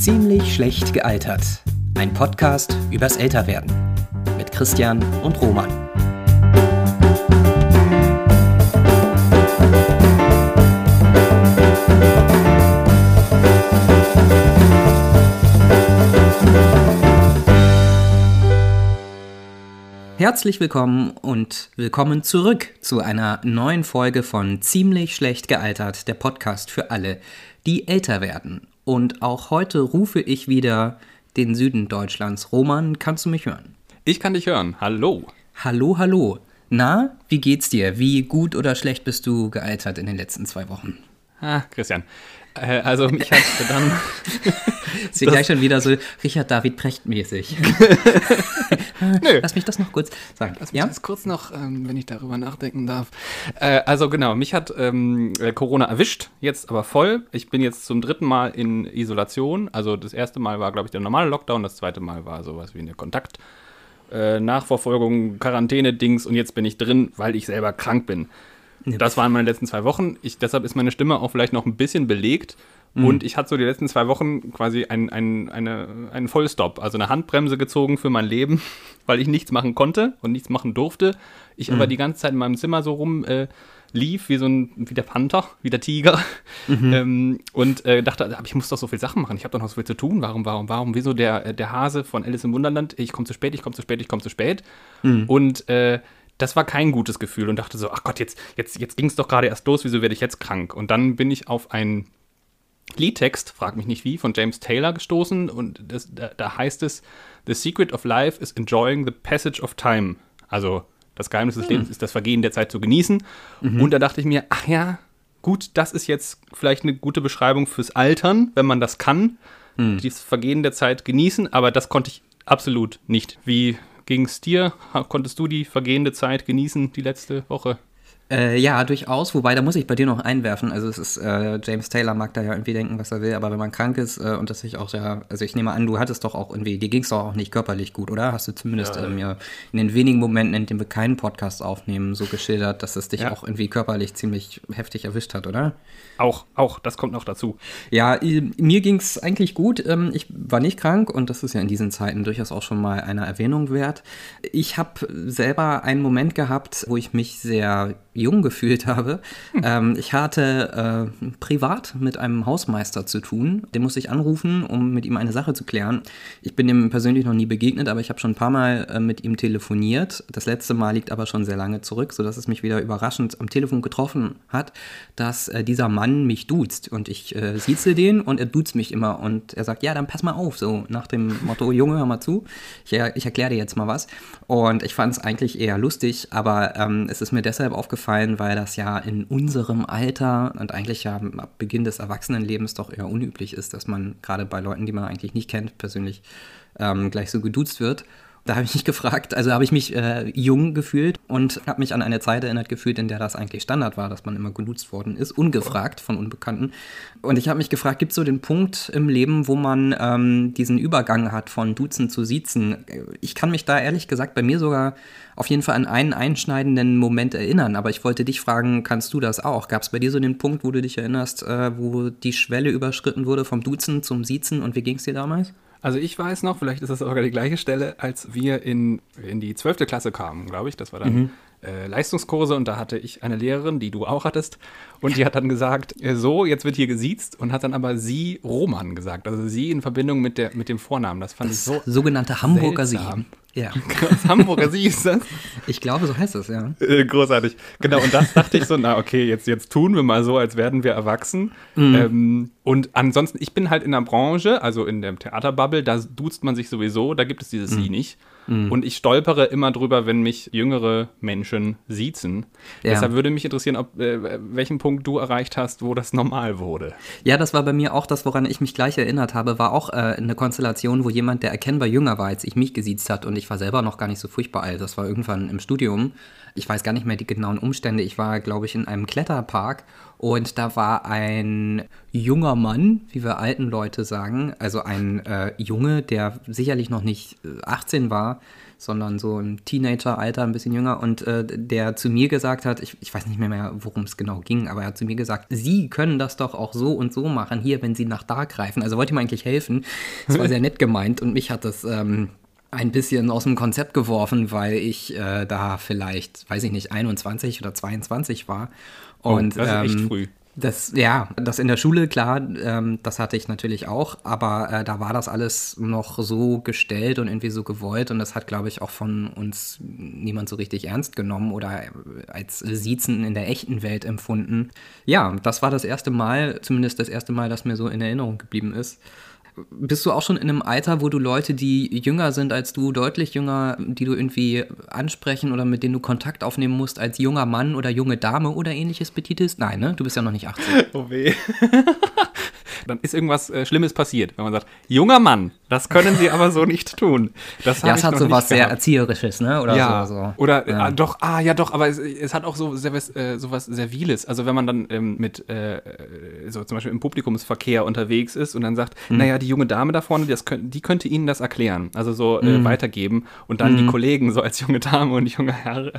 Ziemlich schlecht gealtert. Ein Podcast übers Älterwerden. Mit Christian und Roman. Herzlich willkommen und willkommen zurück zu einer neuen Folge von Ziemlich schlecht gealtert, der Podcast für alle, die älter werden. Und auch heute rufe ich wieder den Süden Deutschlands. Roman, kannst du mich hören? Ich kann dich hören. Hallo. Hallo, hallo. Na, wie geht's dir? Wie gut oder schlecht bist du gealtert in den letzten zwei Wochen? Ah, Christian, äh, also mich hat dann. Sie gleich schon wieder so Richard David Precht mäßig. Nö. Lass mich das noch kurz sagen. Lass mich ja? das kurz noch, ähm, wenn ich darüber nachdenken darf. Äh, also genau, mich hat ähm, äh, Corona erwischt, jetzt aber voll. Ich bin jetzt zum dritten Mal in Isolation. Also das erste Mal war, glaube ich, der normale Lockdown, das zweite Mal war sowas wie eine Kontakt. Äh, Nachverfolgung, Quarantäne-Dings und jetzt bin ich drin, weil ich selber krank bin. Das waren meine letzten zwei Wochen. Ich, deshalb ist meine Stimme auch vielleicht noch ein bisschen belegt. Mhm. Und ich hatte so die letzten zwei Wochen quasi einen, einen, eine, einen Vollstop, also eine Handbremse gezogen für mein Leben, weil ich nichts machen konnte und nichts machen durfte. Ich mhm. aber die ganze Zeit in meinem Zimmer so rum äh, lief, wie so ein, wie der Panther, wie der Tiger. Mhm. Ähm, und äh, dachte, aber ich muss doch so viele Sachen machen. Ich habe doch noch so viel zu tun. Warum, warum, warum? Wieso der, der Hase von Alice im Wunderland? Ich komme zu spät, ich komme zu spät, ich komme zu spät. Mhm. Und äh, das war kein gutes Gefühl und dachte so, ach Gott, jetzt, jetzt, jetzt ging es doch gerade erst los, wieso werde ich jetzt krank? Und dann bin ich auf einen Liedtext, frag mich nicht wie, von James Taylor gestoßen und das, da, da, heißt es, The secret of life is enjoying the passage of time. Also das Geheimnis des hm. Lebens ist das Vergehen der Zeit zu genießen. Mhm. Und da dachte ich mir, ach ja, gut, das ist jetzt vielleicht eine gute Beschreibung fürs Altern, wenn man das kann, mhm. dieses Vergehen der Zeit genießen, aber das konnte ich absolut nicht. Wie ging es dir? Konntest du die vergehende Zeit genießen, die letzte Woche? Äh, ja, durchaus. Wobei, da muss ich bei dir noch einwerfen. Also es ist, äh, James Taylor mag da ja irgendwie denken, was er will, aber wenn man krank ist äh, und das sich auch ja, also ich nehme an, du hattest doch auch irgendwie, dir ging es doch auch nicht körperlich gut, oder? Hast du zumindest ja, ähm, ja in den wenigen Momenten, in denen wir keinen Podcast aufnehmen, so geschildert, dass es dich auch irgendwie körperlich ziemlich heftig erwischt hat, oder? Auch, auch, das kommt noch dazu. Ja, mir ging es eigentlich gut. Ähm, ich war nicht krank und das ist ja in diesen Zeiten durchaus auch schon mal einer Erwähnung wert. Ich habe selber einen Moment gehabt, wo ich mich sehr jung gefühlt habe. Hm. Ähm, ich hatte äh, privat mit einem Hausmeister zu tun. Den musste ich anrufen, um mit ihm eine Sache zu klären. Ich bin ihm persönlich noch nie begegnet, aber ich habe schon ein paar Mal äh, mit ihm telefoniert. Das letzte Mal liegt aber schon sehr lange zurück, sodass es mich wieder überraschend am Telefon getroffen hat, dass äh, dieser Mann mich duzt. Und ich äh, sieze den und er duzt mich immer. Und er sagt, ja, dann pass mal auf, so nach dem Motto, Junge, hör mal zu. Ich, ich erkläre dir jetzt mal was. Und ich fand es eigentlich eher lustig, aber ähm, es ist mir deshalb aufgefallen, aufgefallen, weil das ja in unserem Alter und eigentlich ja ab Beginn des Erwachsenenlebens doch eher unüblich ist, dass man gerade bei Leuten, die man eigentlich nicht kennt, persönlich ähm, gleich so geduzt wird. Da habe ich mich gefragt, also habe ich mich äh, jung gefühlt und habe mich an eine Zeit erinnert gefühlt, in der das eigentlich Standard war, dass man immer geduzt worden ist, ungefragt von Unbekannten. Und ich habe mich gefragt, gibt es so den Punkt im Leben, wo man ähm, diesen Übergang hat von Duzen zu Siezen? Ich kann mich da ehrlich gesagt bei mir sogar auf jeden Fall an einen einschneidenden Moment erinnern, aber ich wollte dich fragen, kannst du das auch? Gab es bei dir so den Punkt, wo du dich erinnerst, äh, wo die Schwelle überschritten wurde vom Duzen zum Siezen und wie ging es dir damals? Also ich weiß noch, vielleicht ist das sogar die gleiche Stelle, als wir in, in die 12. Klasse kamen, glaube ich. Das war dann mhm. äh, Leistungskurse und da hatte ich eine Lehrerin, die du auch hattest. Und die hat dann gesagt, äh, so, jetzt wird hier gesiezt und hat dann aber sie Roman gesagt. Also sie in Verbindung mit, der, mit dem Vornamen. Das fand das ich so sogenannte Hamburger seltsam. Sie. Ja. Das Hamburger Sie ist das? Ich glaube, so heißt das, ja. Äh, großartig. Genau, und das dachte ich so, na okay, jetzt, jetzt tun wir mal so, als werden wir erwachsen. Mhm. Ähm, und ansonsten, ich bin halt in der Branche, also in der Theaterbubble, da duzt man sich sowieso, da gibt es dieses mhm. Sie nicht. Mhm. Und ich stolpere immer drüber, wenn mich jüngere Menschen siezen. Ja. Deshalb würde mich interessieren, ob, äh, welchen Punkt du erreicht hast, wo das normal wurde. Ja, das war bei mir auch das, woran ich mich gleich erinnert habe, war auch äh, eine Konstellation, wo jemand, der erkennbar jünger war, als ich mich gesiezt hat und ich war selber noch gar nicht so furchtbar alt. Das war irgendwann im Studium. Ich weiß gar nicht mehr die genauen Umstände. Ich war, glaube ich, in einem Kletterpark Und da war ein junger Mann, wie wir alten Leute sagen, also ein äh, Junge, der sicherlich noch nicht 18 äh, war, sondern so ein Teenager-Alter, ein bisschen jünger, und äh, der zu mir gesagt hat, ich, ich weiß nicht mehr, mehr worum es genau ging, aber er hat zu mir gesagt, Sie können das doch auch so und so machen, hier, wenn Sie nach da greifen. Also wollte ihm eigentlich helfen. Das war sehr nett gemeint und mich hat das ähm, ein bisschen aus dem Konzept geworfen, weil ich äh, da vielleicht, weiß ich nicht, 21 oder 22 war. Und, oh, das ist ähm, echt früh. Das, ja, das in der Schule, klar, ähm, das hatte ich natürlich auch, aber äh, da war das alles noch so gestellt und irgendwie so gewollt und das hat, glaube ich, auch von uns niemand so richtig ernst genommen oder als Siezen in der echten Welt empfunden. Ja, das war das erste Mal, zumindest das erste Mal, das mir so in Erinnerung geblieben ist bist du auch schon in einem Alter, wo du Leute, die jünger sind als du, deutlich jünger, die du irgendwie ansprechen oder mit denen du Kontakt aufnehmen musst, als junger Mann oder junge Dame oder ähnliches betitelst? Nein, ne? Du bist ja noch nicht 18. Oh weh. Dann ist irgendwas äh, Schlimmes passiert, wenn man sagt, junger Mann, das können Sie aber so nicht tun. Das ja, es hat so was sehr Erzieherisches, ne? Oder ja, so, so. Oder ja. Äh, doch, ah ja doch, aber es, es hat auch so sehr, äh, so was Serviles. Also wenn man dann ähm, mit äh, so zum Beispiel im Publikumsverkehr unterwegs ist und dann sagt, mhm. naja, die junge Dame da vorne, das die könnte Ihnen das erklären, also so äh, mhm. weitergeben und dann mhm. die Kollegen so als junge Dame und junge Herr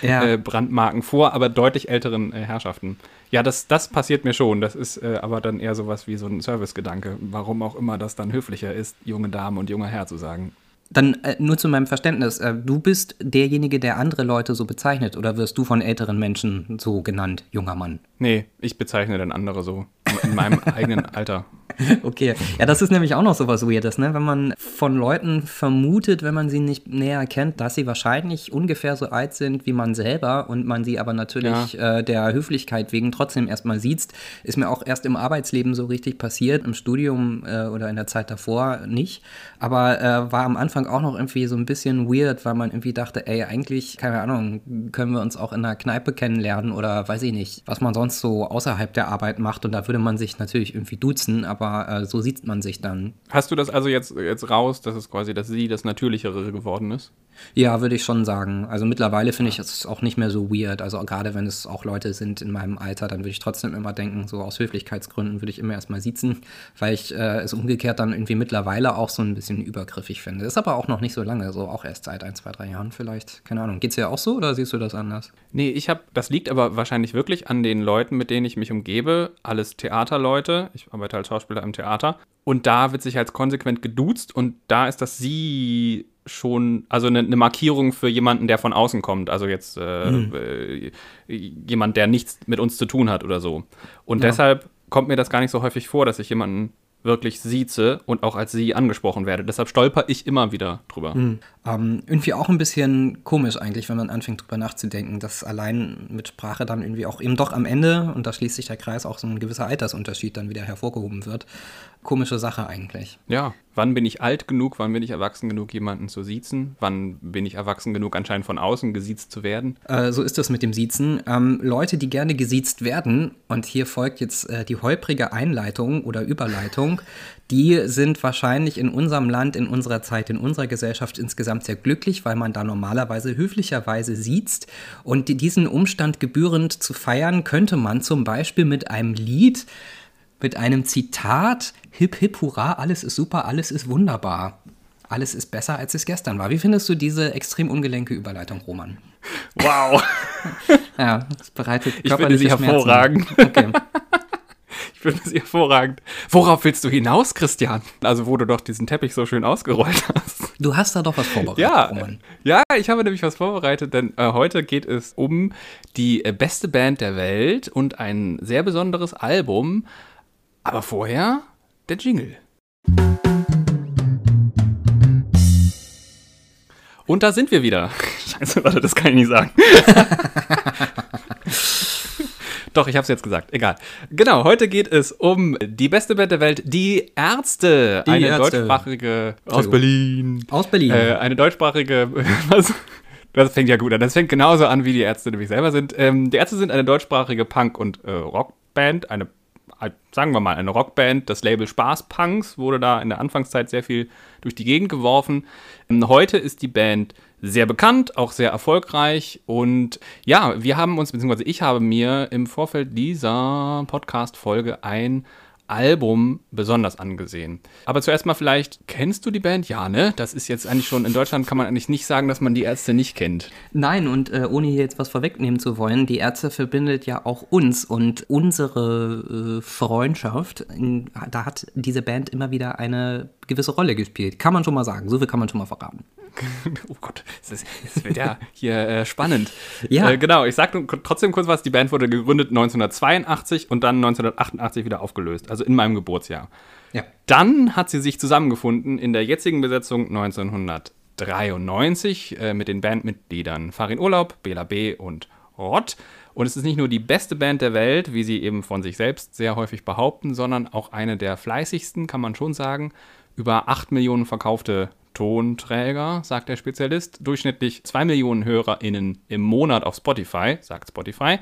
ja. Äh, Brandmarken vor, aber deutlich älteren äh, Herrschaften. Ja, das, das passiert mir schon. Das ist aber dann eher sowas wie so ein Servicegedanke, warum auch immer das dann höflicher ist, junge Dame und junger Herr zu sagen. Dann äh, nur zu meinem Verständnis, äh, du bist derjenige, der andere Leute so bezeichnet oder wirst du von älteren Menschen so genannt, junger Mann? Nee, ich bezeichne dann andere so in meinem eigenen Alter. Okay, ja, das ist nämlich auch noch so was Weirdes, ne? Wenn man von Leuten vermutet, wenn man sie nicht näher kennt, dass sie wahrscheinlich ungefähr so alt sind wie man selber und man sie aber natürlich ja. äh, der Höflichkeit wegen trotzdem erstmal sieht, ist mir auch erst im Arbeitsleben so richtig passiert, im Studium äh, oder in der Zeit davor nicht. Aber äh, war am Anfang auch noch irgendwie so ein bisschen weird, weil man irgendwie dachte, ey, eigentlich, keine Ahnung, können wir uns auch in einer Kneipe kennenlernen oder weiß ich nicht, was man sonst so außerhalb der Arbeit macht und da würde man sich natürlich irgendwie duzen, aber aber äh, so sieht man sich dann. Hast du das also jetzt, jetzt raus, dass es quasi, dass sie das Natürlichere geworden ist? Ja, würde ich schon sagen. Also mittlerweile finde ich es auch nicht mehr so weird. Also gerade wenn es auch Leute sind in meinem Alter, dann würde ich trotzdem immer denken, so aus Höflichkeitsgründen würde ich immer erstmal sitzen, weil ich äh, es umgekehrt dann irgendwie mittlerweile auch so ein bisschen übergriffig finde. Ist aber auch noch nicht so lange, so auch erst seit ein, zwei, drei Jahren vielleicht. Keine Ahnung. Geht es dir auch so oder siehst du das anders? Nee, ich habe, das liegt aber wahrscheinlich wirklich an den Leuten, mit denen ich mich umgebe. Alles Theaterleute. Ich arbeite als Schauspieler im Theater. Und da wird sich als konsequent geduzt und da ist das Sie schon, also eine, eine, Markierung für jemanden, der von außen kommt. Also jetzt äh, mhm. äh, jemand, der nichts mit uns zu tun hat oder so. Und ja. deshalb kommt mir das gar nicht so häufig vor, dass ich jemanden wirklich sieze und auch als sie angesprochen werde. Deshalb stolper ich immer wieder drüber. Mhm. Ähm, irgendwie auch ein bisschen komisch eigentlich, wenn man anfängt drüber nachzudenken, dass allein mit Sprache dann irgendwie auch eben doch am Ende, und da schließt sich der Kreis, auch so ein gewisser Altersunterschied dann wieder hervorgehoben wird komische Sache eigentlich. Ja, wann bin ich alt genug, wann bin ich erwachsen genug, jemanden zu siezen? Wann bin ich erwachsen genug, anscheinend von außen gesiezt zu werden? Äh, so ist das mit dem Siezen. Ähm, Leute, die gerne gesiezt werden, und hier folgt jetzt äh, die holprige Einleitung oder Überleitung, die sind wahrscheinlich in unserem Land, in unserer Zeit, in unserer Gesellschaft insgesamt sehr glücklich, weil man da normalerweise höflicherweise siezt. Und diesen Umstand gebührend zu feiern, könnte man zum Beispiel mit einem Lied mit einem Zitat: Hip, hip, hurra, alles ist super, alles ist wunderbar. Alles ist besser, als es gestern war. Wie findest du diese extrem ungelenke Überleitung, Roman? Wow. ja, das bereitet Ich finde sie hervorragend. Okay. Ich finde sie hervorragend. Worauf willst du hinaus, Christian? Also, wo du doch diesen Teppich so schön ausgerollt hast. Du hast da doch was vorbereitet, ja, Roman. Ja, ich habe nämlich was vorbereitet, denn äh, heute geht es um die äh, beste Band der Welt und ein sehr besonderes Album, aber vorher der Jingle. Und da sind wir wieder. Scheiße, warte, das kann ich nicht sagen. Doch, ich habe es jetzt gesagt. Egal. Genau, heute geht es um die beste Band der Welt, die Ärzte. Die eine Ärzte. deutschsprachige aus Berlin. Aus Berlin. Äh, eine deutschsprachige. Was? Das fängt ja gut an. Das fängt genauso an, wie die Ärzte nämlich selber sind. Ähm, die Ärzte sind eine deutschsprachige Punk- und äh, Rockband, eine sagen wir mal, eine Rockband. Das Label Spaßpunks wurde da in der Anfangszeit sehr viel durch die Gegend geworfen. Ähm, heute ist die Band sehr bekannt, auch sehr erfolgreich. Und ja, wir haben uns, beziehungsweise ich habe mir im Vorfeld dieser Podcast-Folge ein Album besonders angesehen. Aber zuerst mal vielleicht, kennst du die Band? Ja, ne? Das ist jetzt eigentlich schon, in Deutschland kann man eigentlich nicht sagen, dass man die Ärzte nicht kennt. Nein, und äh, ohne hier jetzt was vorwegnehmen zu wollen, die Ärzte verbindet ja auch uns und unsere äh, Freundschaft. Da hat diese Band immer wieder eine gewisse Rolle gespielt. Kann man schon mal sagen. So viel kann man schon mal verraten. oh Gott, es wird ja hier äh, spannend. Ja. Äh, genau, ich sage trotzdem kurz was. Die Band wurde gegründet 1982 und dann 1988 wieder aufgelöst, also in meinem Geburtsjahr. Ja. Dann hat sie sich zusammengefunden in der jetzigen Besetzung 1993 äh, mit den Bandmitgliedern Farin Urlaub, Bela B. und Rott. Und es ist nicht nur die beste Band der Welt, wie sie eben von sich selbst sehr häufig behaupten, sondern auch eine der fleißigsten, kann man schon sagen. Über 8 Millionen verkaufte Tonträger, sagt der Spezialist. Durchschnittlich 2 Millionen HörerInnen im Monat auf Spotify, sagt Spotify.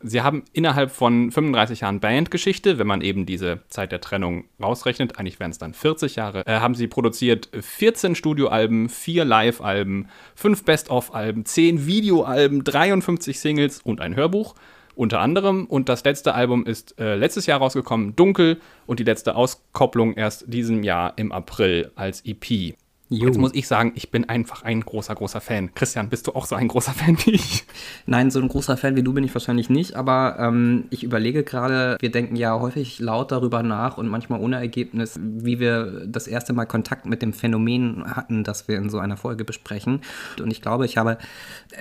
Sie haben innerhalb von 35 Jahren Bandgeschichte, wenn man eben diese Zeit der Trennung rausrechnet, eigentlich wären es dann 40 Jahre, äh, haben sie produziert 14 Studioalben, 4 Live-Alben, 5 Best-of-Alben, 10 Videoalben, 53 Singles und ein Hörbuch unter anderem. Und das letzte Album ist äh, letztes Jahr rausgekommen, Dunkel, und die letzte Auskopplung erst diesem Jahr im April als EP. Jo. Jetzt muss ich sagen, ich bin einfach ein großer, großer Fan. Christian, bist du auch so ein großer Fan wie ich? Nein, so ein großer Fan wie du bin ich wahrscheinlich nicht, aber ähm, ich überlege gerade, wir denken ja häufig laut darüber nach und manchmal ohne Ergebnis, wie wir das erste Mal Kontakt mit dem Phänomen hatten, das wir in so einer Folge besprechen. Und ich glaube, ich habe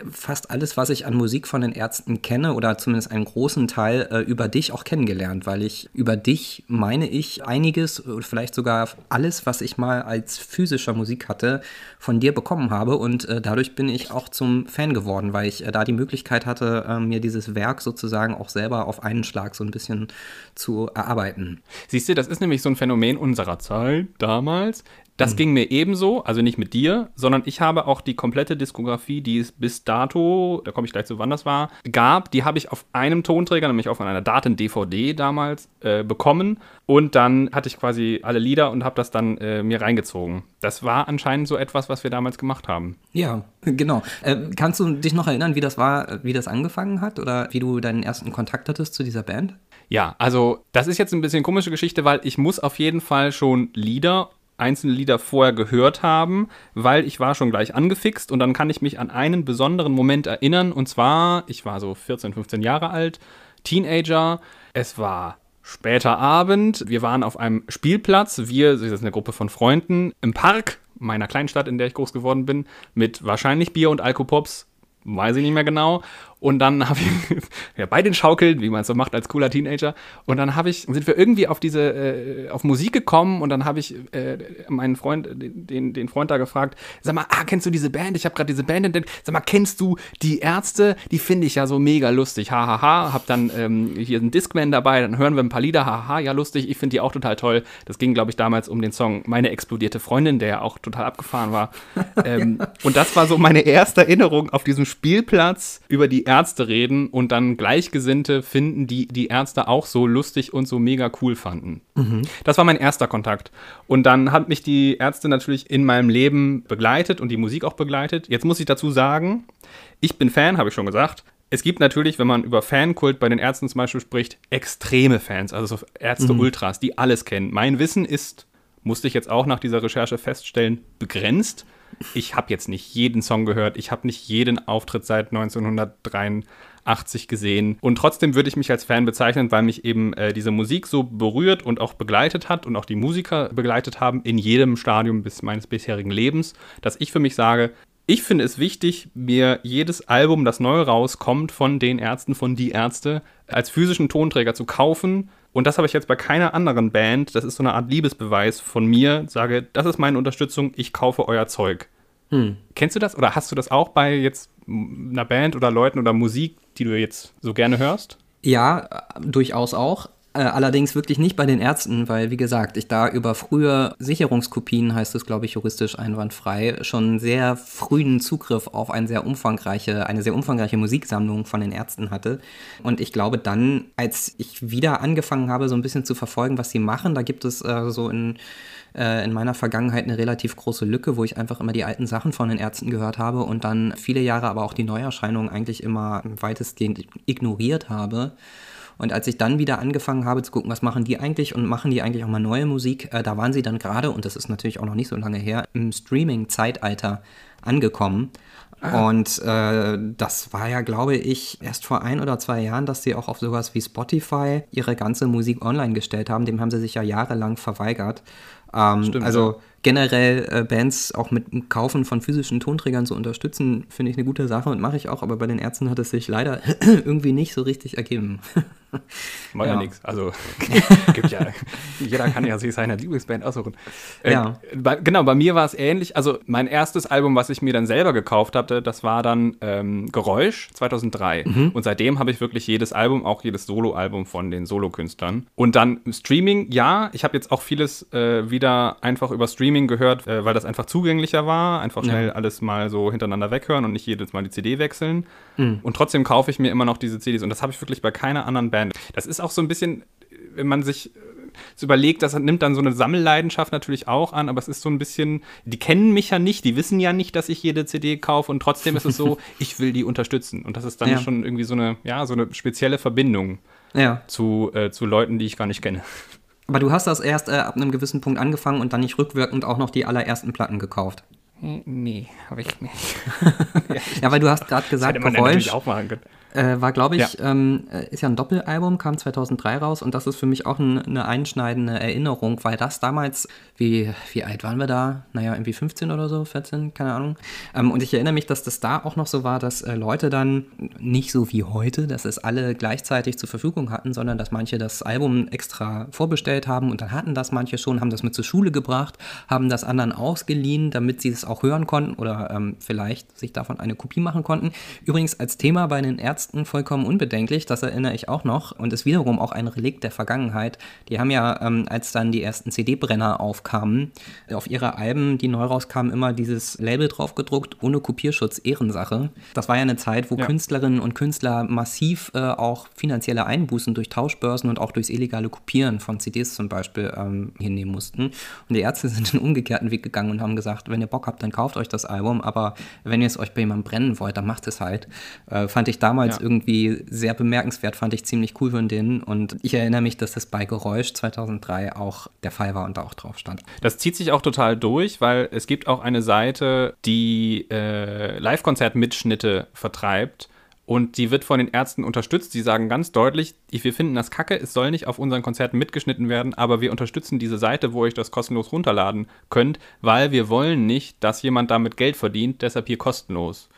fast alles, was ich an Musik von den Ärzten kenne, oder zumindest einen großen Teil, äh, über dich auch kennengelernt, weil ich über dich meine ich einiges, vielleicht sogar alles, was ich mal als physischer Musik Musik hatte, von dir bekommen habe. Und äh, dadurch bin ich auch zum Fan geworden, weil ich äh, da die Möglichkeit hatte, äh, mir dieses Werk sozusagen auch selber auf einen Schlag so ein bisschen zu erarbeiten. Siehst du, das ist nämlich so ein Phänomen unserer Zeit damals. Das mhm. ging mir ebenso, also nicht mit dir, sondern ich habe auch die komplette Diskografie, die es bis dato, da komme ich gleich zu, wann das war, gab, die habe ich auf einem Tonträger, nämlich auf einer Daten-DVD damals, äh, bekommen. Und dann hatte ich quasi alle Lieder und habe das dann äh, mir reingezogen. Das war anscheinend so etwas, was wir damals gemacht haben. Ja, genau. Äh, kannst du dich noch erinnern, wie das war, wie das angefangen hat oder wie du deinen ersten Kontakt hattest zu dieser Band? Ja, also das ist jetzt ein bisschen komische Geschichte, weil ich muss auf jeden Fall schon Lieder einzelne Lieder vorher gehört haben, weil ich war schon gleich angefixt und dann kann ich mich an einen besonderen Moment erinnern und zwar, ich war so 14, 15 Jahre alt, Teenager, es war später Abend, wir waren auf einem Spielplatz, wir, das ist eine Gruppe von Freunden, im Park meiner Kleinstadt, in der ich groß geworden bin, mit wahrscheinlich Bier und Alkopops, weiß ich nicht mehr genau. Und dann habe ich ja, bei den Schaukeln, wie man es so macht als cooler Teenager. Und dann habe ich, sind wir irgendwie auf diese, äh, auf Musik gekommen und dann habe ich äh, meinen Freund, den, den Freund da gefragt, sag mal, ah, kennst du diese Band? Ich habe gerade diese Band entdeckt. Sag mal, kennst du die Ärzte? Die finde ich ja so mega lustig. Hahaha. Ha, ha. Hab dann ähm, hier einen Discman dabei, dann hören wir ein paar Lieder. Haha, ha, ja lustig. Ich finde die auch total toll. Das ging, glaube ich, damals um den Song Meine explodierte Freundin, der ja auch total abgefahren war. ähm, und das war so meine erste Erinnerung auf diesem Spielplatz über die Ärzte reden und dann Gleichgesinnte finden, die die Ärzte auch so lustig und so mega cool fanden. Mhm. Das war mein erster Kontakt. Und dann hat mich die Ärzte natürlich in meinem Leben begleitet und die Musik auch begleitet. Jetzt muss ich dazu sagen, ich bin Fan, habe ich schon gesagt. Es gibt natürlich, wenn man über Fankult bei den Ärzten zum Beispiel spricht, extreme Fans, also so Ärzte-Ultras, mhm. die alles kennen. Mein Wissen ist, musste ich jetzt auch nach dieser Recherche feststellen, begrenzt ich habe jetzt nicht jeden Song gehört, ich habe nicht jeden Auftritt seit 1983 gesehen. Und trotzdem würde ich mich als Fan bezeichnen, weil mich eben äh, diese Musik so berührt und auch begleitet hat und auch die Musiker begleitet haben in jedem Stadium bis meines bisherigen Lebens, dass ich für mich sage, ich finde es wichtig, mir jedes Album, das neu rauskommt, von den Ärzten, von die Ärzte, als physischen Tonträger zu kaufen und das habe ich jetzt bei keiner anderen Band. Das ist so eine Art Liebesbeweis von mir. Sage, das ist meine Unterstützung, ich kaufe euer Zeug. Hm. Kennst du das oder hast du das auch bei jetzt einer Band oder Leuten oder Musik, die du jetzt so gerne hörst? Ja, durchaus auch. Äh, allerdings wirklich nicht bei den Ärzten, weil, wie gesagt, ich da über frühe Sicherungskopien, heißt es, glaube ich, juristisch einwandfrei, schon sehr frühen Zugriff auf eine sehr umfangreiche, eine sehr umfangreiche Musiksammlung von den Ärzten hatte. Und ich glaube dann, als ich wieder angefangen habe, so ein bisschen zu verfolgen, was sie machen, da gibt es äh, so in äh, in meiner Vergangenheit eine relativ große Lücke, wo ich einfach immer die alten Sachen von den Ärzten gehört habe und dann viele Jahre aber auch die Neuerscheinungen eigentlich immer weitestgehend ignoriert habe. Und als ich dann wieder angefangen habe zu gucken, was machen die eigentlich und machen die eigentlich auch mal neue Musik, äh, da waren sie dann gerade, und das ist natürlich auch noch nicht so lange her, im Streaming-Zeitalter angekommen. Ah. Und äh, das war ja, glaube ich, erst vor ein oder zwei Jahren, dass sie auch auf sowas wie Spotify ihre ganze Musik online gestellt haben. Dem haben sie sich ja jahrelang verweigert. Ähm, Stimmt, also ja. generell äh, Bands auch mit dem Kaufen von physischen Tonträgern zu unterstützen, finde ich eine gute Sache und mache ich auch, aber bei den Ärzten hat es sich leider irgendwie nicht so richtig ergeben. War ja, ja nichts. Also gibt ja, jeder kann ja sich seine Lieblingsband aussuchen. Äh, ja. Bei, genau, bei mir war es ähnlich. Also mein erstes Album, was ich mir dann selber gekauft hatte, das war dann ähm, Geräusch 2003. Mhm. Und seitdem habe ich wirklich jedes Album, auch jedes Soloalbum von den Solokünstlern. Und dann Streaming, ja, ich habe jetzt auch vieles äh, wieder einfach über Streaming gehört, äh, weil das einfach zugänglicher war. Einfach schnell ja. alles mal so hintereinander weghören und nicht jedes Mal die CD wechseln. Mhm. Und trotzdem kaufe ich mir immer noch diese CDs. Und das habe ich wirklich bei keiner anderen Band. Das ist auch so ein bisschen, wenn man sich so überlegt, das nimmt dann so eine Sammelleidenschaft natürlich auch an, aber es ist so ein bisschen, die kennen mich ja nicht, die wissen ja nicht, dass ich jede CD kaufe und trotzdem ist es so, ich will die unterstützen. Und das ist dann ja. schon irgendwie so eine, ja, so eine spezielle Verbindung ja. zu, äh, zu Leuten, die ich gar nicht kenne. Aber du hast das erst äh, ab einem gewissen Punkt angefangen und dann nicht rückwirkend auch noch die allerersten Platten gekauft. Nee, habe ich nicht. ja, weil du hast gerade gesagt, Geräusch. Auch machen können. Äh, war, glaube ich, ja. Ähm, äh, ist ja ein Doppelalbum, kam 2003 raus und das ist für mich auch ein, eine einschneidende Erinnerung, weil das damals, wie, wie alt waren wir da? Naja, irgendwie 15 oder so, 14, keine Ahnung. Ähm, und ich erinnere mich, dass das da auch noch so war, dass äh, Leute dann nicht so wie heute, dass es alle gleichzeitig zur Verfügung hatten, sondern dass manche das Album extra vorbestellt haben und dann hatten das manche schon, haben das mit zur Schule gebracht, haben das anderen ausgeliehen, damit sie es auch hören konnten oder ähm, vielleicht sich davon eine Kopie machen konnten. Übrigens als Thema bei den Ärzten Ärzten vollkommen unbedenklich, das erinnere ich auch noch und ist wiederum auch ein Relikt der Vergangenheit. Die haben ja, ähm, als dann die ersten CD-Brenner aufkamen, auf ihre Alben, die neu rauskamen, immer dieses Label drauf gedruckt, ohne Kopierschutz, Ehrensache. Das war ja eine Zeit, wo ja. Künstlerinnen und Künstler massiv äh, auch finanzielle Einbußen durch Tauschbörsen und auch durchs illegale Kopieren von CDs zum Beispiel ähm, hinnehmen mussten. Und die Ärzte sind den umgekehrten Weg gegangen und haben gesagt, wenn ihr Bock habt, dann kauft euch das Album, aber wenn ihr es euch bei jemandem brennen wollt, dann macht es halt. Äh, fand ich damals ja. irgendwie sehr bemerkenswert, fand ich ziemlich cool von denen. Und ich erinnere mich, dass das bei Geräusch 2003 auch der Fall war und da auch drauf stand. Das zieht sich auch total durch, weil es gibt auch eine Seite, die äh, Live-Konzert-Mitschnitte vertreibt. Und die wird von den Ärzten unterstützt. Sie sagen ganz deutlich, wir finden das kacke, es soll nicht auf unseren Konzerten mitgeschnitten werden, aber wir unterstützen diese Seite, wo ihr das kostenlos runterladen könnt, weil wir wollen nicht, dass jemand damit Geld verdient, deshalb hier kostenlos.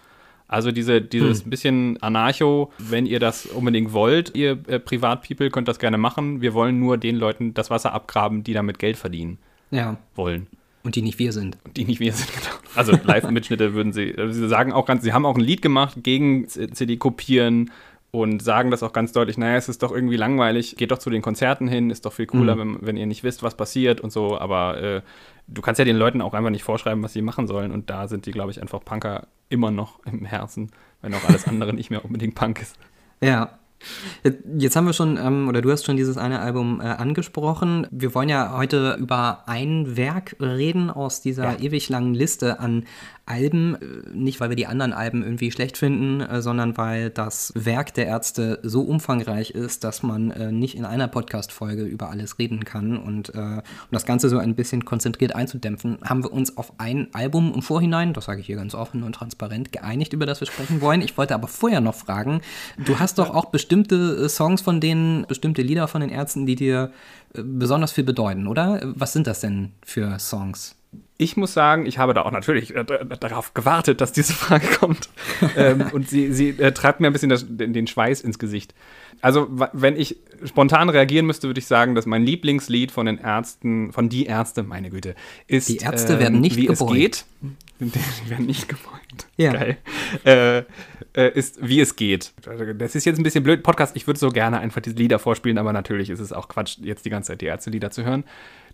Also diese, dieses hm. bisschen Anarcho, wenn ihr das unbedingt wollt, ihr äh, Privatpeople könnt das gerne machen. Wir wollen nur den Leuten das Wasser abgraben, die damit Geld verdienen ja. wollen. Und die nicht wir sind. Und die nicht wir sind, genau. Also Live-Mitschnitte würden sie, also sie sagen auch ganz, sie haben auch ein Lied gemacht gegen CD-Kopieren und sagen das auch ganz deutlich, naja, es ist doch irgendwie langweilig, geht doch zu den Konzerten hin, ist doch viel cooler, mhm. wenn, wenn, ihr nicht wisst, was passiert und so, aber äh, du kannst ja den Leuten auch einfach nicht vorschreiben, was sie machen sollen und da sind die, glaube ich, einfach Punker immer noch im Herzen, wenn auch alles andere nicht mehr unbedingt Punk ist. Ja, Jetzt haben wir schon, ähm, oder du hast schon dieses eine Album äh, angesprochen. Wir wollen ja heute über ein Werk reden aus dieser ja. ewig langen Liste an Alben, äh, nicht weil wir die anderen Alben irgendwie schlecht finden, äh, sondern weil das Werk der Ärzte so umfangreich ist, dass man äh, nicht in einer Podcast-Folge über alles reden kann. Und um das Ganze so ein bisschen konzentriert einzudämpfen, haben wir uns auf ein Album im Vorhinein, das sage ich hier ganz offen und transparent, geeinigt, über das wir sprechen wollen. Ich wollte aber vorher noch fragen, du hast doch auch bestimmte Songs von denen, bestimmte Lieder von den Ärzten, die dir besonders viel bedeuten, oder? Was sind das denn für Songs? Ich muss sagen, ich habe da auch natürlich äh, darauf gewartet, dass diese Frage kommt. ähm, und sie, sie äh, treibt mir ein bisschen das, den, Schweiß ins Gesicht. Also, wenn ich spontan reagieren müsste, würde ich sagen, dass mein Lieblingslied von den Ärzten, von Die Ärzte, meine Güte, ist. Die Ärzte ähm, werden nicht wie gebeugt. es geht. die werden nicht gemeint. Ja. Geil. Äh, äh, ist, wie es geht. Das ist jetzt ein bisschen blöd, Podcast. Ich würde so gerne einfach diese Lieder vorspielen, aber natürlich ist es auch Quatsch, jetzt die ganze Zeit die Ärzte-Lieder zu hören.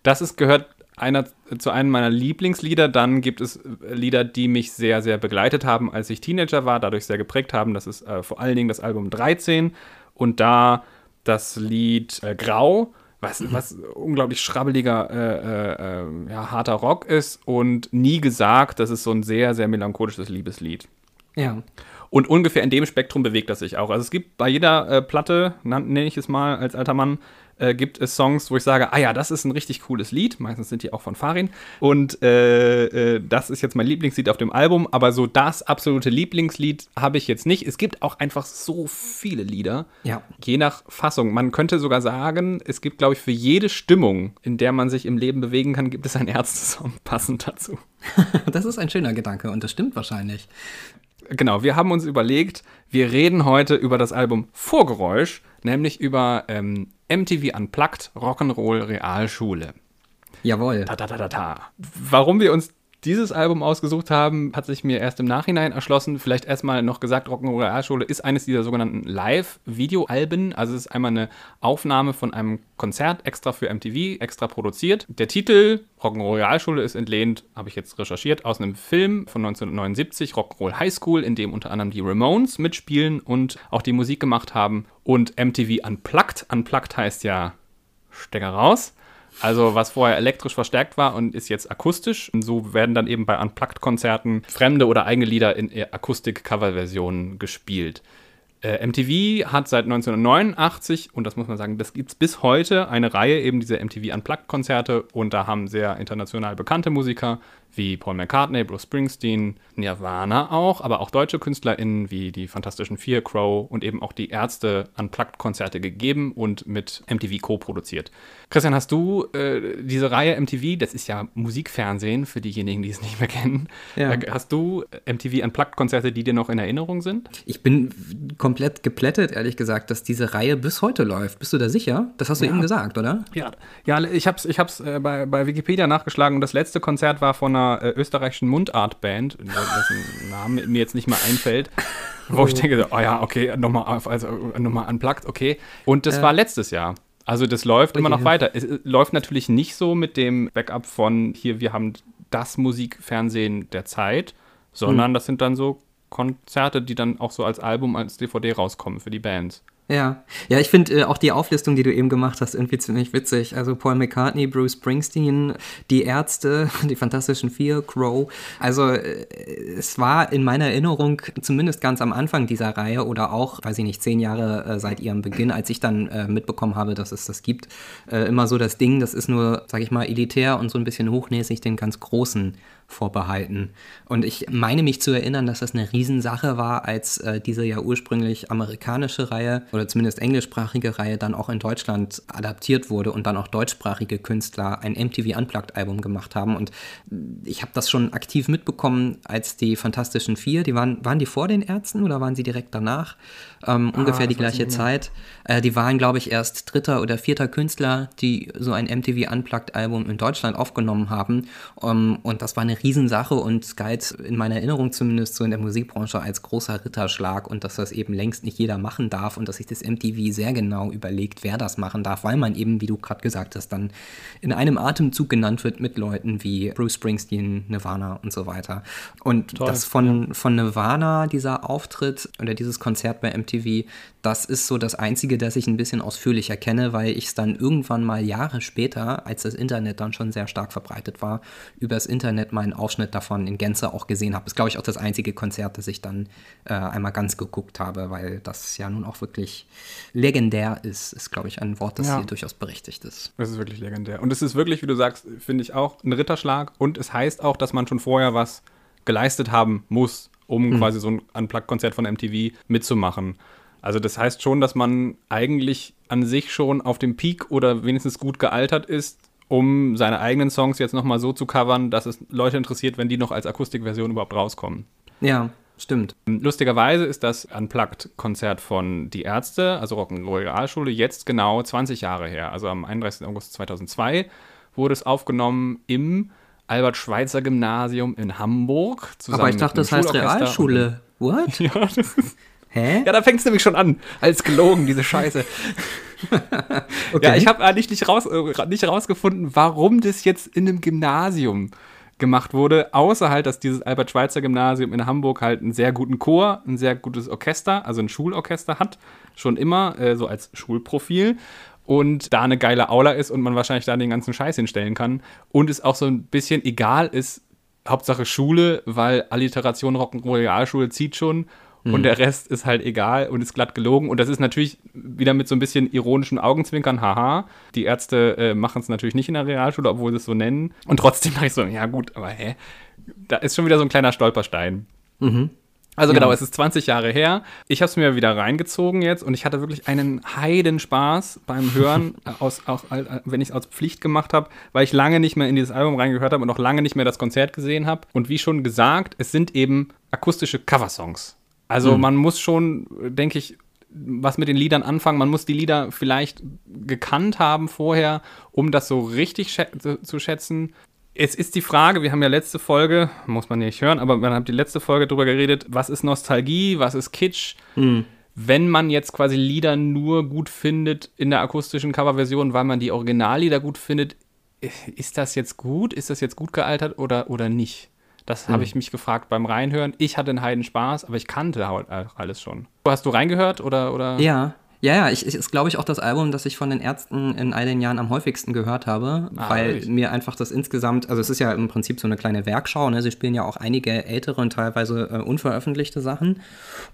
Das ist, gehört einer, zu einem meiner Lieblingslieder. Dann gibt es äh, Lieder, die mich sehr, sehr begleitet haben, als ich Teenager war, dadurch sehr geprägt haben. Das ist äh, vor allen Dingen das Album 13 und da das Lied äh, Grau was, was unglaublich schrabbeliger, äh, äh, äh, ja, harter Rock ist und nie gesagt, das ist so ein sehr, sehr melancholisches Liebeslied. Ja. Und ungefähr in dem Spektrum bewegt das sich auch. Also es gibt bei jeder äh, Platte, nenne ich es mal als alter Mann, äh, gibt es Songs, wo ich sage, ah ja, das ist ein richtig cooles Lied. Meistens sind die auch von Farin. Und äh, äh, das ist jetzt mein Lieblingslied auf dem Album. Aber so das absolute Lieblingslied habe ich jetzt nicht. Es gibt auch einfach so viele Lieder. Ja. Je nach Fassung. Man könnte sogar sagen, es gibt, glaube ich, für jede Stimmung, in der man sich im Leben bewegen kann, gibt es einen Ärzte-Song passend dazu. das ist ein schöner Gedanke und das stimmt wahrscheinlich. Genau, wir haben uns überlegt, wir reden heute über das Album Vorgeräusch, nämlich über ähm, MTV Unplugged Rock'n'Roll Realschule. Jawohl. Ta, ta, ta, ta, ta. Warum wir uns dieses Album ausgesucht haben, hat sich mir erst im Nachhinein erschlossen. Vielleicht erstmal noch gesagt, Rock'n'Roll Realschule ist eines dieser sogenannten Live-Video-Alben. Also es ist einmal eine Aufnahme von einem Konzert extra für MTV, extra produziert. Der Titel Rock'n'Roll Realschule ist entlehnt, habe ich jetzt recherchiert, aus einem Film von 1979, Rock'n'Roll High School, in dem unter anderem die Ramones mitspielen und auch die Musik gemacht haben. Und MTV Unplugged. Unplugged heißt ja Stecker raus. Also was vorher elektrisch verstärkt war und ist jetzt akustisch. Und so werden dann eben bei Unplugged-Konzerten fremde oder eigene Lieder in Akustik-Cover-Versionen gespielt. Äh, MTV hat seit 1989, und das muss man sagen, das gibt es bis heute, eine Reihe eben dieser MTV Unplugged-Konzerte. Und da haben sehr international bekannte Musiker wie Paul McCartney, Bruce Springsteen, Nirvana auch, aber auch deutsche KünstlerInnen wie die Fantastischen Vier, Crow und eben auch die Ärzte Unplugged-Konzerte gegeben und mit MTV co-produziert. Christian, hast du äh, diese Reihe MTV, das ist ja Musikfernsehen für diejenigen, die es nicht mehr kennen, Ja. äh, hast du MTV Unplugged-Konzerte, die dir noch in Erinnerung sind? Ich bin komplett geplättet, ehrlich gesagt, dass diese Reihe bis heute läuft. Bist du da sicher? Das hast du Ja. eben gesagt, oder? Ja, ja ich habe es ich hab's, äh, bei, bei Wikipedia nachgeschlagen und das letzte Konzert war von einer äh, österreichischen Mundartband, dessen Name mir jetzt nicht mehr einfällt, wo ich denke, so, oh ja, okay, nochmal also nochmal unplugged, okay. Und das Äh. war letztes Jahr. Also das läuft immer Okay. noch weiter. Es äh, läuft natürlich nicht so mit dem Backup von hier, wir haben das Musikfernsehen der Zeit, sondern das sind dann so Konzerte, die dann auch so als Album, als DVD rauskommen für die Bands. Ja, ja, ich finde äh, auch die Auflistung, die du eben gemacht hast, irgendwie ziemlich witzig. Also Paul McCartney, Bruce Springsteen, die Ärzte, die Fantastischen Vier, Crow. Also äh, es war in meiner Erinnerung, zumindest ganz am Anfang dieser Reihe oder auch, weiß ich nicht, zehn Jahre äh, seit ihrem Beginn, als ich dann äh, mitbekommen habe, dass es das gibt, äh, immer so das Ding, das ist nur, sag ich mal, elitär und so ein bisschen hochnäsig den ganz Großen vorbehalten. Und ich meine mich zu erinnern, dass das eine Riesensache war, als äh, diese ja ursprünglich amerikanische Reihe oder zumindest englischsprachige Reihe dann auch in Deutschland adaptiert wurde und dann auch deutschsprachige Künstler ein MTV Unplugged Album gemacht haben. Und ich habe das schon aktiv mitbekommen, als die Fantastischen Vier, die waren, waren die vor den Ärzten oder waren sie direkt danach? Ähm, ungefähr die gleiche. Zeit. Äh, die waren, glaube ich, erst dritter oder vierter Künstler, die so ein MTV Unplugged Album in Deutschland aufgenommen haben. Um, und das war eine Riesensache und galt in meiner Erinnerung zumindest so in der Musikbranche als großer Ritterschlag und dass das eben längst nicht jeder machen darf und dass sich das MTV sehr genau überlegt, wer das machen darf, weil man eben, wie du gerade gesagt hast, dann in einem Atemzug genannt wird mit Leuten wie Bruce Springsteen, Nirvana und so weiter. Und Toll, das von, von Nirvana, dieser Auftritt oder dieses Konzert bei MTV, das ist so das Einzige, das ich ein bisschen ausführlicher kenne, weil ich es dann irgendwann mal Jahre später, als das Internet dann schon sehr stark verbreitet war, übers Internet mal einen Ausschnitt davon in Gänze auch gesehen habe. Ist, glaube ich, auch das einzige Konzert, das ich dann äh, einmal ganz geguckt habe, weil das ja nun auch wirklich legendär ist, ist, glaube ich, ein Wort, das Ja. hier durchaus berechtigt ist. Das ist wirklich legendär. Und es ist wirklich, wie du sagst, finde ich auch ein Ritterschlag. Und es heißt auch, dass man schon vorher was geleistet haben muss, um quasi so ein Unplugged-Konzert von MTV mitzumachen. Also das heißt schon, dass man eigentlich an sich schon auf dem Peak oder wenigstens gut gealtert ist, um seine eigenen Songs jetzt nochmal so zu covern, dass es Leute interessiert, wenn die noch als Akustikversion überhaupt rauskommen. Ja, stimmt. Lustigerweise ist das Unplugged-Konzert von Die Ärzte, also Rock'n'Roll Realschule, jetzt genau 20 Jahre her. Also am 31. August 2002 wurde es aufgenommen im Albert-Schweitzer-Gymnasium in Hamburg. Aber ich dachte, das heißt Realschule. What? Ja, das ist Hä? Ja, da fängt es nämlich schon an. Als gelogen, diese Scheiße. okay. Ja, ich habe eigentlich nicht, raus, äh, nicht rausgefunden, warum das jetzt in einem Gymnasium gemacht wurde, außer halt, dass dieses Albert-Schweitzer-Gymnasium in Hamburg halt einen sehr guten Chor, ein sehr gutes Orchester, also ein Schulorchester hat, schon immer, äh, so als Schulprofil und da eine geile Aula ist und man wahrscheinlich da den ganzen Scheiß hinstellen kann und es auch so ein bisschen egal ist, Hauptsache Schule, weil Alliteration Rock'n'Roll Realschule zieht schon mhm. und der Rest ist halt egal und ist glatt gelogen. Und das ist natürlich wieder mit so ein bisschen ironischen Augenzwinkern, haha. Die Ärzte äh, machen es natürlich nicht in der Realschule, obwohl sie es so nennen. Und trotzdem dachte ich so, ja gut, aber hä? Da ist schon wieder so ein kleiner Stolperstein. Mhm. Also genau, ja. es ist 20 Jahre her. Ich habe es mir wieder reingezogen jetzt und ich hatte wirklich einen Heidenspaß beim Hören, aus, auch, wenn ich es aus Pflicht gemacht habe, weil ich lange nicht mehr in dieses Album reingehört habe und auch lange nicht mehr das Konzert gesehen habe. Und wie schon gesagt, es sind eben akustische Coversongs. Also mhm. man muss schon, denke ich, was mit den Liedern anfangen. Man muss die Lieder vielleicht gekannt haben vorher, um das so richtig schä zu schätzen. Es ist die Frage, wir haben ja letzte Folge, muss man nicht hören, aber wir haben die letzte Folge darüber geredet, was ist Nostalgie, was ist Kitsch. Mhm. Wenn man jetzt quasi Lieder nur gut findet in der akustischen Coverversion, weil man die Originallieder gut findet, ist das jetzt gut? Ist das jetzt gut gealtert oder, oder nicht? Das mhm. habe ich mich gefragt beim Reinhören. Ich hatte einen Heiden Spaß, aber ich kannte halt alles schon. Hast du reingehört oder? oder? Ja, ja, ja, ich, ich, ist, glaube ich, auch das Album, das ich von den Ärzten in all den Jahren am häufigsten gehört habe, ah, weil wirklich? mir einfach das insgesamt, also es ist ja im Prinzip so eine kleine Werkschau, ne? sie spielen ja auch einige ältere und teilweise äh, unveröffentlichte Sachen.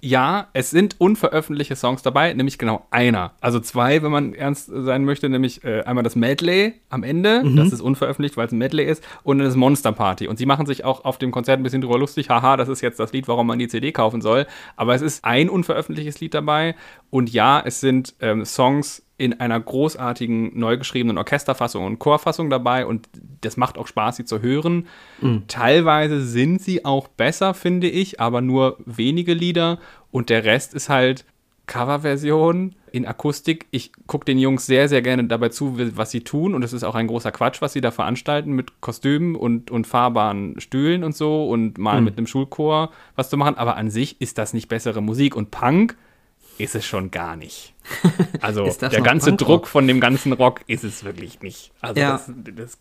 Ja, es sind unveröffentlichte Songs dabei, nämlich genau einer. Also zwei, wenn man ernst sein möchte, nämlich äh, einmal das Medley am Ende, mhm. das ist unveröffentlicht, weil es ein Medley ist, und das Monster Party. Und sie machen sich auch auf dem Konzert ein bisschen drüber lustig, haha, das ist jetzt das Lied, warum man die CD kaufen soll. Aber es ist ein unveröffentlichtes Lied dabei und ja, es sind ähm, Songs in einer großartigen, neu geschriebenen Orchesterfassung und Chorfassung dabei und das macht auch Spaß, sie zu hören. Mhm. Teilweise sind sie auch besser, finde ich, aber nur wenige Lieder und der Rest ist halt Coverversion in Akustik. Ich gucke den Jungs sehr, sehr gerne dabei zu, was sie tun. Und es ist auch ein großer Quatsch, was sie da veranstalten mit Kostümen und, und fahrbaren Stühlen und so und mal mhm. mit einem Schulchor was zu machen. Aber an sich ist das nicht bessere Musik. Und Punk ist es schon gar nicht. Also der ganze? Druck von dem ganzen Rock ist es wirklich nicht. Also ja. das, das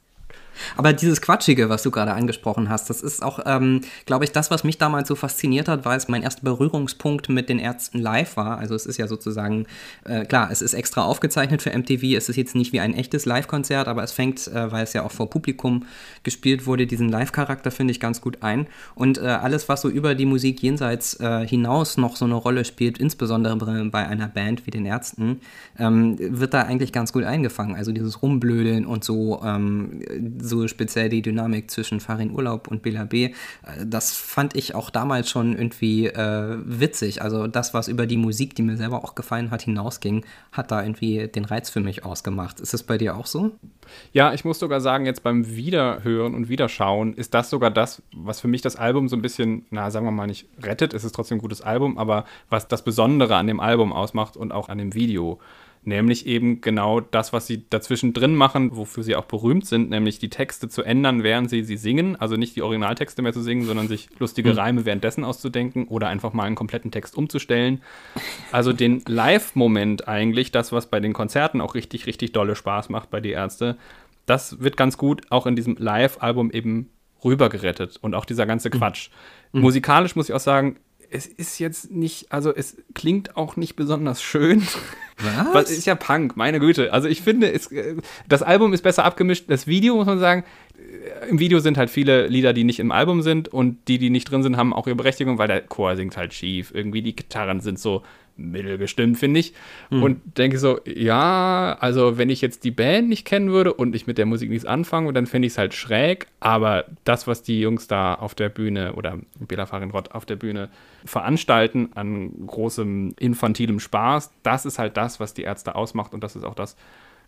aber dieses Quatschige, was du gerade angesprochen hast, das ist auch, ähm, glaube ich, das, was mich damals so fasziniert hat, weil es mein erster Berührungspunkt mit den Ärzten live war. Also es ist ja sozusagen, äh, klar, es ist extra aufgezeichnet für MTV, es ist jetzt nicht wie ein echtes Live-Konzert, aber es fängt, äh, weil es ja auch vor Publikum gespielt wurde, diesen Live-Charakter, finde ich, ganz gut ein. Und äh, alles, was so über die Musik jenseits äh, hinaus noch so eine Rolle spielt, insbesondere bei einer Band wie den Ärzten, ähm, wird da eigentlich ganz gut eingefangen. Also dieses Rumblödeln und so ähm, so speziell die Dynamik zwischen Farin Urlaub und Bela B. Äh, das fand ich auch damals schon irgendwie äh, witzig. Also das, was über die Musik, die mir selber auch gefallen hat, hinausging, hat da irgendwie den Reiz für mich ausgemacht. Ist es bei dir auch so? Ja, ich muss sogar sagen, jetzt beim Wiederhören und Wiederschauen ist das sogar das, was für mich das Album so ein bisschen, na, sagen wir mal nicht rettet, es ist trotzdem ein gutes Album, aber was das Besondere an dem Album ausmacht und auch an dem Video nämlich eben genau das, was sie dazwischen drin machen, wofür sie auch berühmt sind, nämlich die Texte zu ändern, während sie sie singen, also nicht die Originaltexte mehr zu singen, sondern sich lustige mhm. Reime währenddessen auszudenken oder einfach mal einen kompletten Text umzustellen. Also den Live-Moment eigentlich, das, was bei den Konzerten auch richtig, richtig dolle Spaß macht bei die Ärzte, das wird ganz gut auch in diesem Live-Album eben rübergerettet und auch dieser ganze mhm. Quatsch. Mhm. Musikalisch muss ich auch sagen, es ist jetzt nicht, also es klingt auch nicht besonders schön. Was? Was ist ja Punk, meine Güte. Also ich finde, es, äh, das Album ist besser abgemischt. Das Video, muss man sagen, äh, im Video sind halt viele Lieder, die nicht im Album sind und die, die nicht drin sind, haben auch ihre Berechtigung, weil der Chor singt halt schief. Irgendwie die Gitarren sind so mittelgestimmt, finde ich. Mhm. Und denke so, ja, also wenn ich jetzt die Band nicht kennen würde und ich mit der Musik nichts anfange, dann fände ich es halt schräg. Aber das, was die Jungs da auf der Bühne oder Bela Farinrott auf der Bühne veranstalten an großem infantilem Spaß, das ist halt das, was die Ärzte ausmacht und das ist auch das,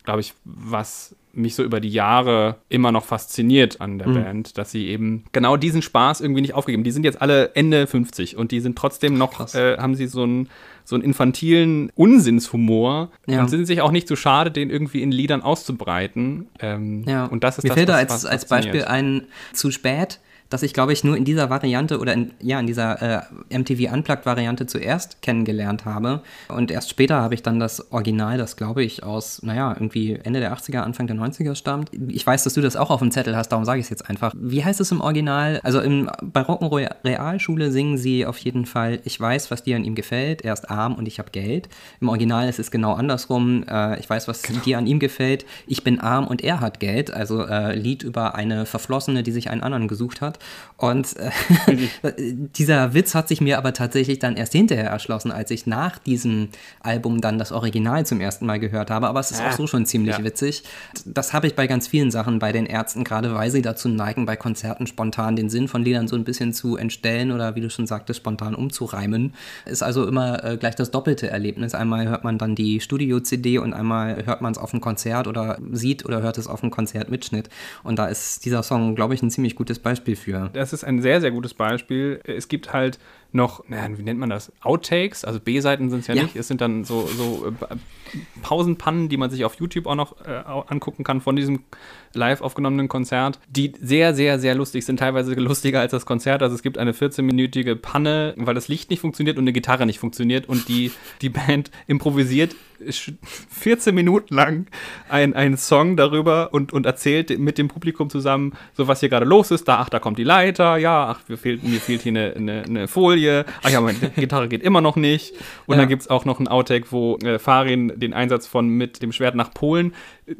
glaube ich, was mich so über die Jahre immer noch fasziniert an der mhm. Band, dass sie eben genau diesen Spaß irgendwie nicht aufgegeben. Die sind jetzt alle Ende 50 und die sind trotzdem noch, äh, haben sie so einen so einen infantilen Unsinnshumor ja. und sind sich auch nicht zu so schade, den irgendwie in Liedern auszubreiten. Ähm, ja. Und das ist Mir das, fällt da als, als Beispiel ein zu spät dass ich, glaube ich, nur in dieser Variante oder in, ja, in dieser äh, MTV Unplugged-Variante zuerst kennengelernt habe. Und erst später habe ich dann das Original, das glaube ich aus, naja, irgendwie Ende der 80er, Anfang der 90er stammt. Ich weiß, dass du das auch auf dem Zettel hast, darum sage ich es jetzt einfach. Wie heißt es im Original? Also im, bei Realschule singen sie auf jeden Fall, ich weiß, was dir an ihm gefällt, er ist arm und ich habe Geld. Im Original ist es genau andersrum, äh, ich weiß, was genau. dir an ihm gefällt, ich bin arm und er hat Geld. Also äh, Lied über eine Verflossene, die sich einen anderen gesucht hat. Und äh, dieser Witz hat sich mir aber tatsächlich dann erst hinterher erschlossen, als ich nach diesem Album dann das Original zum ersten Mal gehört habe. Aber es ist ja. auch so schon ziemlich ja. witzig. Das habe ich bei ganz vielen Sachen bei den Ärzten, gerade weil sie dazu neigen, bei Konzerten spontan den Sinn von Liedern so ein bisschen zu entstellen oder wie du schon sagtest, spontan umzureimen. Ist also immer äh, gleich das doppelte Erlebnis. Einmal hört man dann die Studio-CD und einmal hört man es auf dem Konzert oder sieht oder hört es auf dem Konzertmitschnitt. Und da ist dieser Song, glaube ich, ein ziemlich gutes Beispiel für für. Das ist ein sehr, sehr gutes Beispiel. Es gibt halt noch, naja, wie nennt man das? Outtakes, also B-Seiten sind es ja, ja, nicht. Es sind dann so, so äh, Pausenpannen, die man sich auf YouTube auch noch äh, angucken kann von diesem live aufgenommenen Konzert, die sehr, sehr, sehr lustig sind, teilweise lustiger als das Konzert. Also es gibt eine 14-minütige Panne, weil das Licht nicht funktioniert und eine Gitarre nicht funktioniert und die, die Band improvisiert 14 Minuten lang einen Song darüber und, und erzählt mit dem Publikum zusammen, so was hier gerade los ist. Da, ach, da kommt die Leiter, ja, ach, mir fehlt, mir fehlt hier eine, eine, eine Folie, ach ja, meine Gitarre geht immer noch nicht. Und ja. dann gibt es auch noch einen Outtake, wo äh, Farin den Einsatz von mit dem Schwert nach Polen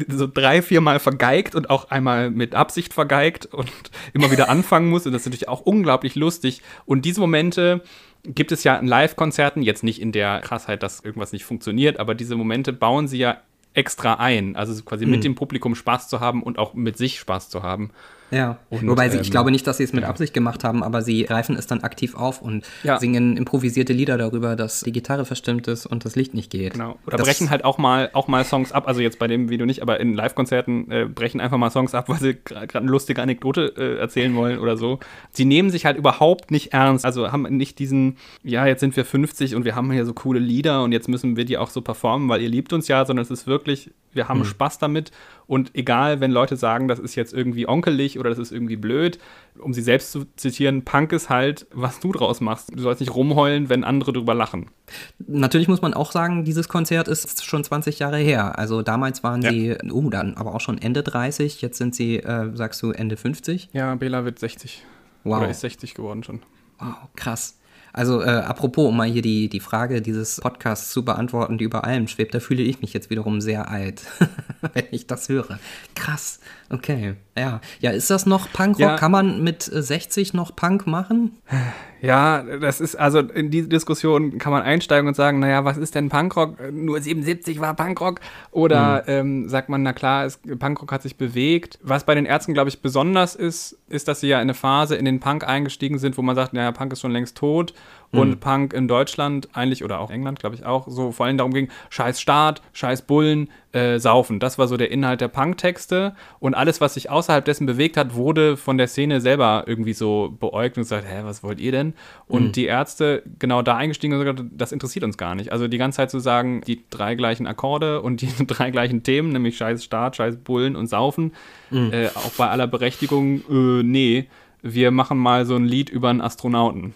so drei, vier Mal vergeigt und auch einmal mit Absicht vergeigt und immer wieder anfangen muss. Und das ist natürlich auch unglaublich lustig. Und diese Momente gibt es ja in Live-Konzerten, jetzt nicht in der Krassheit, dass irgendwas nicht funktioniert, aber diese Momente bauen sie ja extra ein. Also quasi mhm. mit dem Publikum Spaß zu haben und auch mit sich Spaß zu haben. Ja, und, wobei sie, ähm, ich glaube nicht, dass sie es mit ja. Absicht gemacht haben, aber sie greifen es dann aktiv auf und ja. singen improvisierte Lieder darüber, dass die Gitarre verstimmt ist und das Licht nicht geht. Genau. Oder das brechen halt auch mal, auch mal Songs ab, also jetzt bei dem Video nicht, aber in Live-Konzerten äh, brechen einfach mal Songs ab, weil sie gerade eine lustige Anekdote äh, erzählen wollen oder so. Sie nehmen sich halt überhaupt nicht ernst, also haben nicht diesen, ja, jetzt sind wir 50 und wir haben hier so coole Lieder und jetzt müssen wir die auch so performen, weil ihr liebt uns ja, sondern es ist wirklich, wir haben hm. Spaß damit und egal, wenn Leute sagen, das ist jetzt irgendwie onkelig oder das ist irgendwie blöd, um sie selbst zu zitieren, Punk ist halt, was du draus machst. Du sollst nicht rumheulen, wenn andere drüber lachen. Natürlich muss man auch sagen, dieses Konzert ist schon 20 Jahre her. Also damals waren ja. sie, oh, dann aber auch schon Ende 30, jetzt sind sie, äh, sagst du, Ende 50? Ja, Bela wird 60. Wow. Oder ist 60 geworden schon. Wow, krass. Also äh, apropos, um mal hier die, die Frage dieses Podcasts zu beantworten, die über allem schwebt, da fühle ich mich jetzt wiederum sehr alt, wenn ich das höre. Krass, okay. Ja, ja ist das noch Punkrock? Ja. Kann man mit 60 äh, noch Punk machen? Ja, das ist, also in diese Diskussion kann man einsteigen und sagen, naja, was ist denn Punkrock? Nur 77 war Punkrock. Oder mhm. ähm, sagt man, na klar, es, Punkrock hat sich bewegt. Was bei den Ärzten, glaube ich, besonders ist, ist, dass sie ja in eine Phase in den Punk eingestiegen sind, wo man sagt, naja, Punk ist schon längst tot und mhm. Punk in Deutschland eigentlich oder auch England, glaube ich auch, so vor allem darum ging, scheiß Staat, scheiß Bullen, äh, saufen. Das war so der Inhalt der Punk-Texte und alles, was sich außerhalb dessen bewegt hat, wurde von der Szene selber irgendwie so beäugt und gesagt, hä, was wollt ihr denn? Und mhm. die Ärzte genau da eingestiegen und gesagt, das interessiert uns gar nicht. Also die ganze Zeit zu sagen, die drei gleichen Akkorde und die drei gleichen Themen, nämlich scheiß Staat, scheiß Bullen und Saufen, mhm. äh, auch bei aller Berechtigung, äh, nee, wir machen mal so ein Lied über einen Astronauten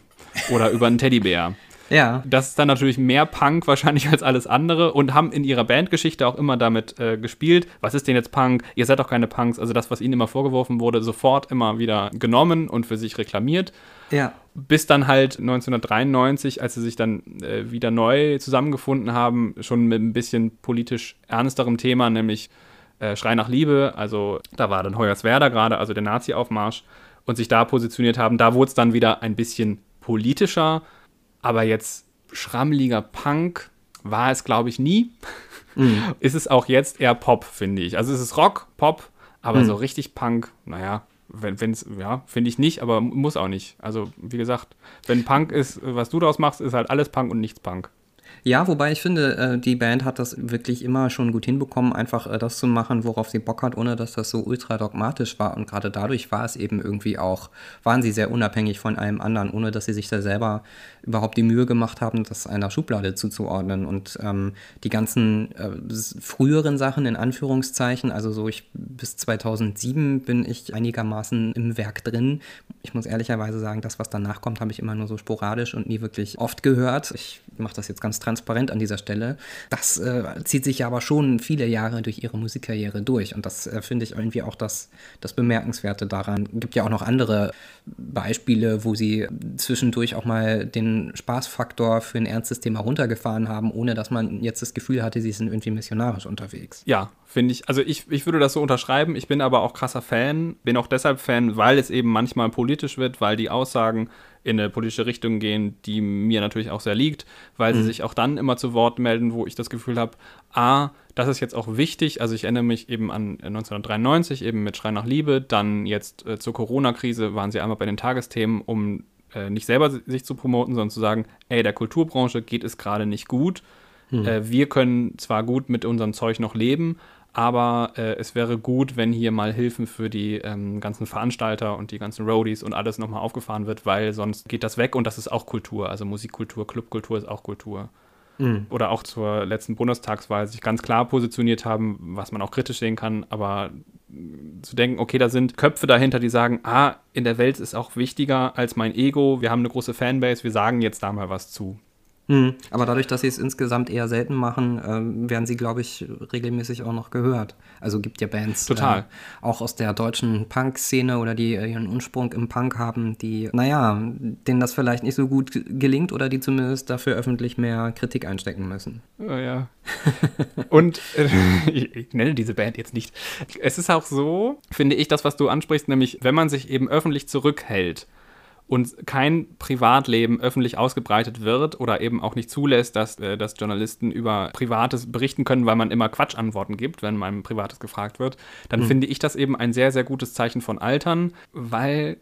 oder über einen Teddybär. Ja. Das ist dann natürlich mehr Punk wahrscheinlich als alles andere und haben in ihrer Bandgeschichte auch immer damit äh, gespielt. Was ist denn jetzt Punk? Ihr seid doch keine Punks. Also das, was ihnen immer vorgeworfen wurde, sofort immer wieder genommen und für sich reklamiert. Ja. Bis dann halt 1993, als sie sich dann äh, wieder neu zusammengefunden haben, schon mit ein bisschen politisch ernsterem Thema, nämlich äh, Schrei nach Liebe. Also da war dann Hoyerswerda gerade, also der Nazi-Aufmarsch und sich da positioniert haben. Da wurde es dann wieder ein bisschen politischer, aber jetzt schrammeliger Punk war es, glaube ich, nie. Mhm. ist es auch jetzt eher Pop, finde ich. Also es ist Rock, Pop, aber mhm. so richtig Punk, naja, wenn es, ja, finde ich nicht, aber muss auch nicht. Also, wie gesagt, wenn Punk ist, was du daraus machst, ist halt alles Punk und nichts Punk. Ja, wobei ich finde, äh, die Band hat das wirklich immer schon gut hinbekommen, einfach äh, das zu machen, worauf sie Bock hat, ohne dass das so ultra dogmatisch war. Und gerade dadurch war es eben irgendwie auch, waren sie sehr unabhängig von allem anderen, ohne dass sie sich da selber überhaupt die Mühe gemacht haben, das einer Schublade zuzuordnen. Und ähm, die ganzen äh, früheren Sachen in Anführungszeichen, also so ich bis 2007 bin ich einigermaßen im Werk drin. Ich muss ehrlicherweise sagen, das, was danach kommt, habe ich immer nur so sporadisch und nie wirklich oft gehört. Ich mache das jetzt ganz transparent an dieser Stelle. Das äh, zieht sich ja aber schon viele Jahre durch ihre Musikkarriere durch. Und das äh, finde ich irgendwie auch das, das Bemerkenswerte daran. Es gibt ja auch noch andere Beispiele, wo sie zwischendurch auch mal den Spaßfaktor für ein ernstes Thema runtergefahren haben, ohne dass man jetzt das Gefühl hatte, sie sind irgendwie missionarisch unterwegs. Ja, finde ich. Also ich, ich würde das so unterschreiben. Ich bin aber auch krasser Fan. Bin auch deshalb Fan, weil es eben manchmal politisch wird, weil die Aussagen in eine politische Richtung gehen, die mir natürlich auch sehr liegt, weil mhm. sie sich auch dann immer zu Wort melden, wo ich das Gefühl habe, a, das ist jetzt auch wichtig. Also ich erinnere mich eben an 1993, eben mit Schrei nach Liebe, dann jetzt äh, zur Corona-Krise waren sie einmal bei den Tagesthemen, um äh, nicht selber sich zu promoten, sondern zu sagen, ey, der Kulturbranche geht es gerade nicht gut. Mhm. Äh, wir können zwar gut mit unserem Zeug noch leben, aber äh, es wäre gut, wenn hier mal Hilfen für die ähm, ganzen Veranstalter und die ganzen Roadies und alles nochmal aufgefahren wird, weil sonst geht das weg und das ist auch Kultur. Also Musikkultur, Clubkultur ist auch Kultur. Mhm. Oder auch zur letzten Bundestagswahl sich ganz klar positioniert haben, was man auch kritisch sehen kann, aber zu denken, okay, da sind Köpfe dahinter, die sagen, ah, in der Welt ist auch wichtiger als mein Ego, wir haben eine große Fanbase, wir sagen jetzt da mal was zu. Mhm. Aber dadurch, dass sie es insgesamt eher selten machen, ähm, werden sie, glaube ich, regelmäßig auch noch gehört. Also gibt ja Bands, Total. Äh, auch aus der deutschen Punk-Szene oder die äh, ihren Ursprung im Punk haben, die, naja, denen das vielleicht nicht so gut gelingt oder die zumindest dafür öffentlich mehr Kritik einstecken müssen. Oh ja. Und äh, ich, ich nenne diese Band jetzt nicht. Es ist auch so, finde ich, das, was du ansprichst, nämlich, wenn man sich eben öffentlich zurückhält, und kein Privatleben öffentlich ausgebreitet wird oder eben auch nicht zulässt, dass, äh, dass Journalisten über Privates berichten können, weil man immer Quatschantworten gibt, wenn man Privates gefragt wird, dann mhm. finde ich das eben ein sehr, sehr gutes Zeichen von Altern, weil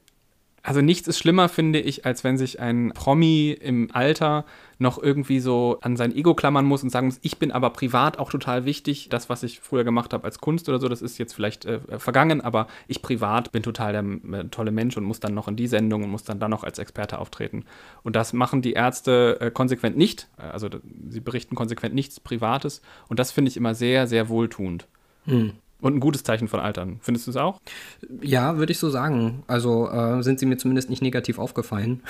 also nichts ist schlimmer, finde ich, als wenn sich ein Promi im Alter noch irgendwie so an sein Ego klammern muss und sagen muss, ich bin aber privat auch total wichtig. Das, was ich früher gemacht habe als Kunst oder so, das ist jetzt vielleicht äh, vergangen, aber ich privat bin total der äh, tolle Mensch und muss dann noch in die Sendung und muss dann da noch als Experte auftreten. Und das machen die Ärzte äh, konsequent nicht. Also sie berichten konsequent nichts Privates und das finde ich immer sehr, sehr wohltuend. Hm. Und ein gutes Zeichen von Altern. Findest du es auch? Ja, würde ich so sagen. Also äh, sind sie mir zumindest nicht negativ aufgefallen.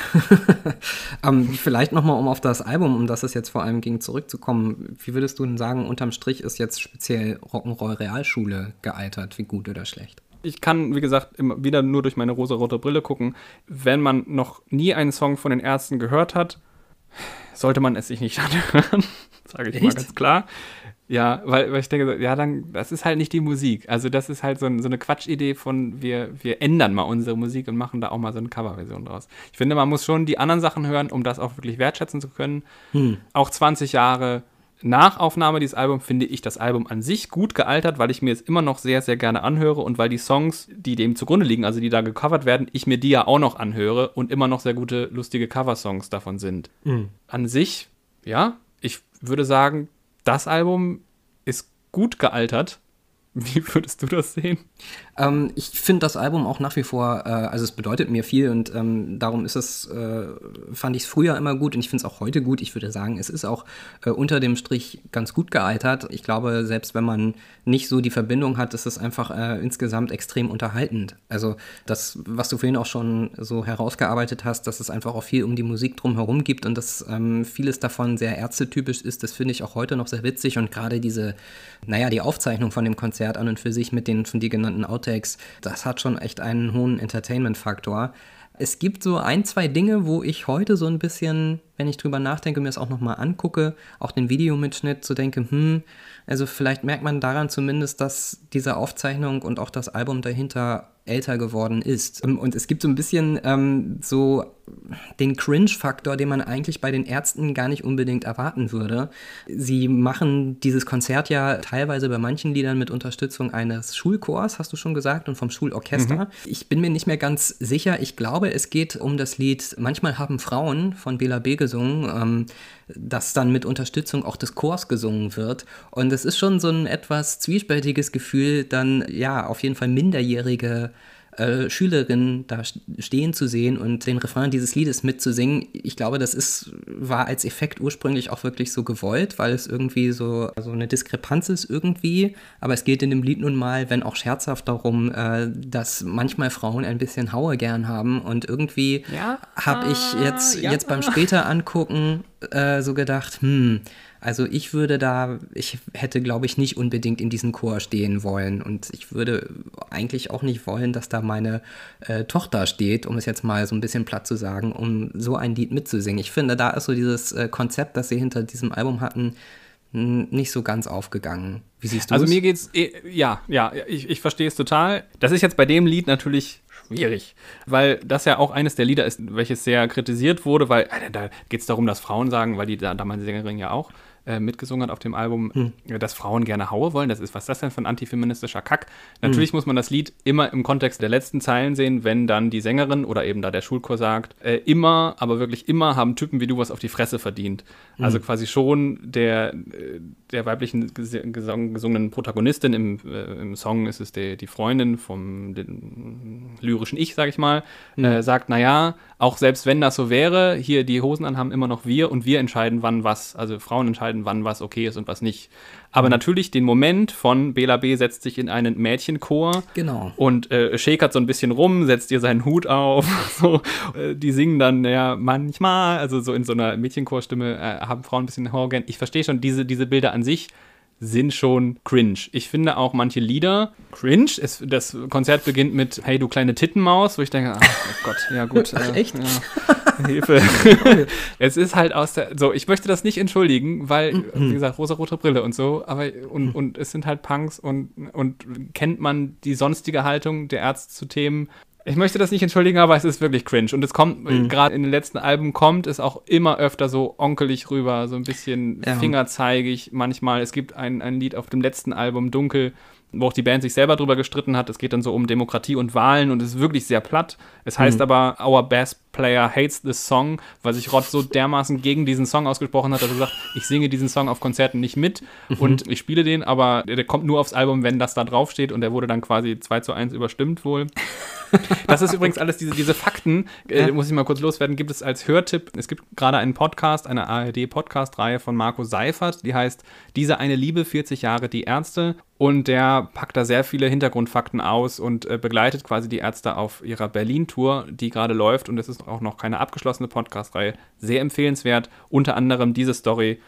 ähm, vielleicht nochmal, um auf das Album, um das es jetzt vor allem ging, zurückzukommen. Wie würdest du denn sagen, unterm Strich ist jetzt speziell Rock'n'Roll Realschule gealtert? Wie gut oder schlecht? Ich kann, wie gesagt, immer wieder nur durch meine rosa-rote Brille gucken. Wenn man noch nie einen Song von den Ärzten gehört hat, sollte man es sich nicht anhören. Sage ich Echt? mal ganz klar. Ja, weil, weil ich denke, ja, dann, das ist halt nicht die Musik. Also, das ist halt so, so eine Quatschidee von, wir, wir ändern mal unsere Musik und machen da auch mal so eine Coverversion draus. Ich finde, man muss schon die anderen Sachen hören, um das auch wirklich wertschätzen zu können. Hm. Auch 20 Jahre nach Aufnahme dieses Albums finde ich das Album an sich gut gealtert, weil ich mir es immer noch sehr, sehr gerne anhöre und weil die Songs, die dem zugrunde liegen, also die da gecovert werden, ich mir die ja auch noch anhöre und immer noch sehr gute, lustige Coversongs davon sind. Mhm. An sich, ja, ich würde sagen, das Album ist gut gealtert. Wie würdest du das sehen? Ähm, ich finde das Album auch nach wie vor, äh, also es bedeutet mir viel und ähm, darum ist es, äh, fand ich es früher immer gut und ich finde es auch heute gut. Ich würde sagen, es ist auch äh, unter dem Strich ganz gut gealtert. Ich glaube, selbst wenn man nicht so die Verbindung hat, ist es einfach äh, insgesamt extrem unterhaltend. Also das, was du vorhin auch schon so herausgearbeitet hast, dass es einfach auch viel um die Musik drumherum gibt und dass ähm, vieles davon sehr ärztetypisch ist, das finde ich auch heute noch sehr witzig und gerade diese, naja, die Aufzeichnung von dem Konzert an und für sich mit den von dir genannten Outtakes, das hat schon echt einen hohen Entertainment-Faktor. Es gibt so ein, zwei Dinge, wo ich heute so ein bisschen, wenn ich drüber nachdenke, mir das auch nochmal angucke, auch den Videomitschnitt, so denke, hm, also vielleicht merkt man daran zumindest, dass diese Aufzeichnung und auch das Album dahinter älter geworden ist. Und es gibt so ein bisschen ähm, so den Cringe-Faktor, den man eigentlich bei den Ärzten gar nicht unbedingt erwarten würde. Sie machen dieses Konzert ja teilweise bei manchen Liedern mit Unterstützung eines Schulchors, hast du schon gesagt, und vom Schulorchester. Mhm. Ich bin mir nicht mehr ganz sicher. Ich glaube, glaube, es geht um das Lied Manchmal haben Frauen von Bela B. gesungen, ähm, das dann mit Unterstützung auch des Chors gesungen wird. Und es ist schon so ein etwas zwiespältiges Gefühl, dann ja auf jeden Fall minderjährige äh, Schülerin da stehen zu sehen und den Refrain dieses Liedes mitzusingen, ich glaube, das ist, war als Effekt ursprünglich auch wirklich so gewollt, weil es irgendwie so, so eine Diskrepanz ist irgendwie. Aber es geht in dem Lied nun mal, wenn auch scherzhaft darum, äh, dass manchmal Frauen ein bisschen Haue gern haben und irgendwie ja, habe ich jetzt, ja. jetzt beim später angucken äh, so gedacht, hm, also ich würde da, ich hätte, glaube ich, nicht unbedingt in diesem Chor stehen wollen. Und ich würde eigentlich auch nicht wollen, dass da meine äh, Tochter steht, um es jetzt mal so ein bisschen platt zu sagen, um so ein Lied mitzusingen. Ich finde, da ist so dieses äh, Konzept, das sie hinter diesem Album hatten, nicht so ganz aufgegangen. Wie siehst du Also mir geht's, eh, ja, ja, ich, ich verstehe es total. Das ist jetzt bei dem Lied natürlich schwierig, weil das ja auch eines der Lieder ist, welches sehr kritisiert wurde, weil da geht es darum, dass Frauen sagen, weil die damals Sängerin ja auch, äh, mitgesungen hat auf dem Album, hm. dass Frauen gerne Haue wollen. Das ist, was ist das denn für ein antifeministischer Kack? Natürlich hm. muss man das Lied immer im Kontext der letzten Zeilen sehen, wenn dann die Sängerin oder eben da der Schulchor sagt, äh, immer, aber wirklich immer haben Typen wie du was auf die Fresse verdient. Hm. Also quasi schon der, äh, der weiblichen gesungenen Protagonistin im, äh, im Song ist es die, die Freundin vom lyrischen Ich, sag ich mal, hm. äh, sagt, naja, auch selbst wenn das so wäre, hier die Hosen anhaben immer noch wir und wir entscheiden, wann was, also Frauen entscheiden, wann was okay ist und was nicht. Aber mhm. natürlich den Moment von Bela B. setzt sich in einen Mädchenchor genau. und äh, schäkert so ein bisschen rum, setzt ihr seinen Hut auf. so, äh, die singen dann ja manchmal, also so in so einer Mädchenchorstimme, äh, haben Frauen ein bisschen Horgen. Ich verstehe schon diese, diese Bilder an sich sind schon cringe. Ich finde auch manche Lieder cringe. Es, das Konzert beginnt mit Hey, du kleine Tittenmaus, wo ich denke, ach oh Gott, ja gut. Ach, äh, echt? Ja, Hilfe. es ist halt aus der, so, ich möchte das nicht entschuldigen, weil, wie gesagt, rosa-rote Brille und so, aber, und, und es sind halt Punks und, und kennt man die sonstige Haltung der Ärzte zu Themen, ich möchte das nicht entschuldigen, aber es ist wirklich cringe. Und es kommt, mhm. gerade in den letzten Alben kommt es auch immer öfter so onkelig rüber, so ein bisschen ja. fingerzeigig manchmal. Es gibt ein, ein Lied auf dem letzten Album, Dunkel, wo auch die Band sich selber drüber gestritten hat. Es geht dann so um Demokratie und Wahlen und es ist wirklich sehr platt. Es heißt mhm. aber, Our Bass Player hates this song, weil sich Rod so dermaßen gegen diesen Song ausgesprochen hat, dass er sagt, ich singe diesen Song auf Konzerten nicht mit mhm. und ich spiele den, aber der kommt nur aufs Album, wenn das da draufsteht und der wurde dann quasi 2 zu 1 überstimmt wohl. Das ist übrigens alles, diese, diese Fakten, äh, muss ich mal kurz loswerden, gibt es als Hörtipp. Es gibt gerade einen Podcast, eine ARD-Podcast-Reihe von Marco Seifert, die heißt Diese eine Liebe, 40 Jahre die Ärzte. Und der packt da sehr viele Hintergrundfakten aus und äh, begleitet quasi die Ärzte auf ihrer Berlin-Tour, die gerade läuft. Und es ist auch noch keine abgeschlossene Podcast-Reihe. Sehr empfehlenswert. Unter anderem diese Story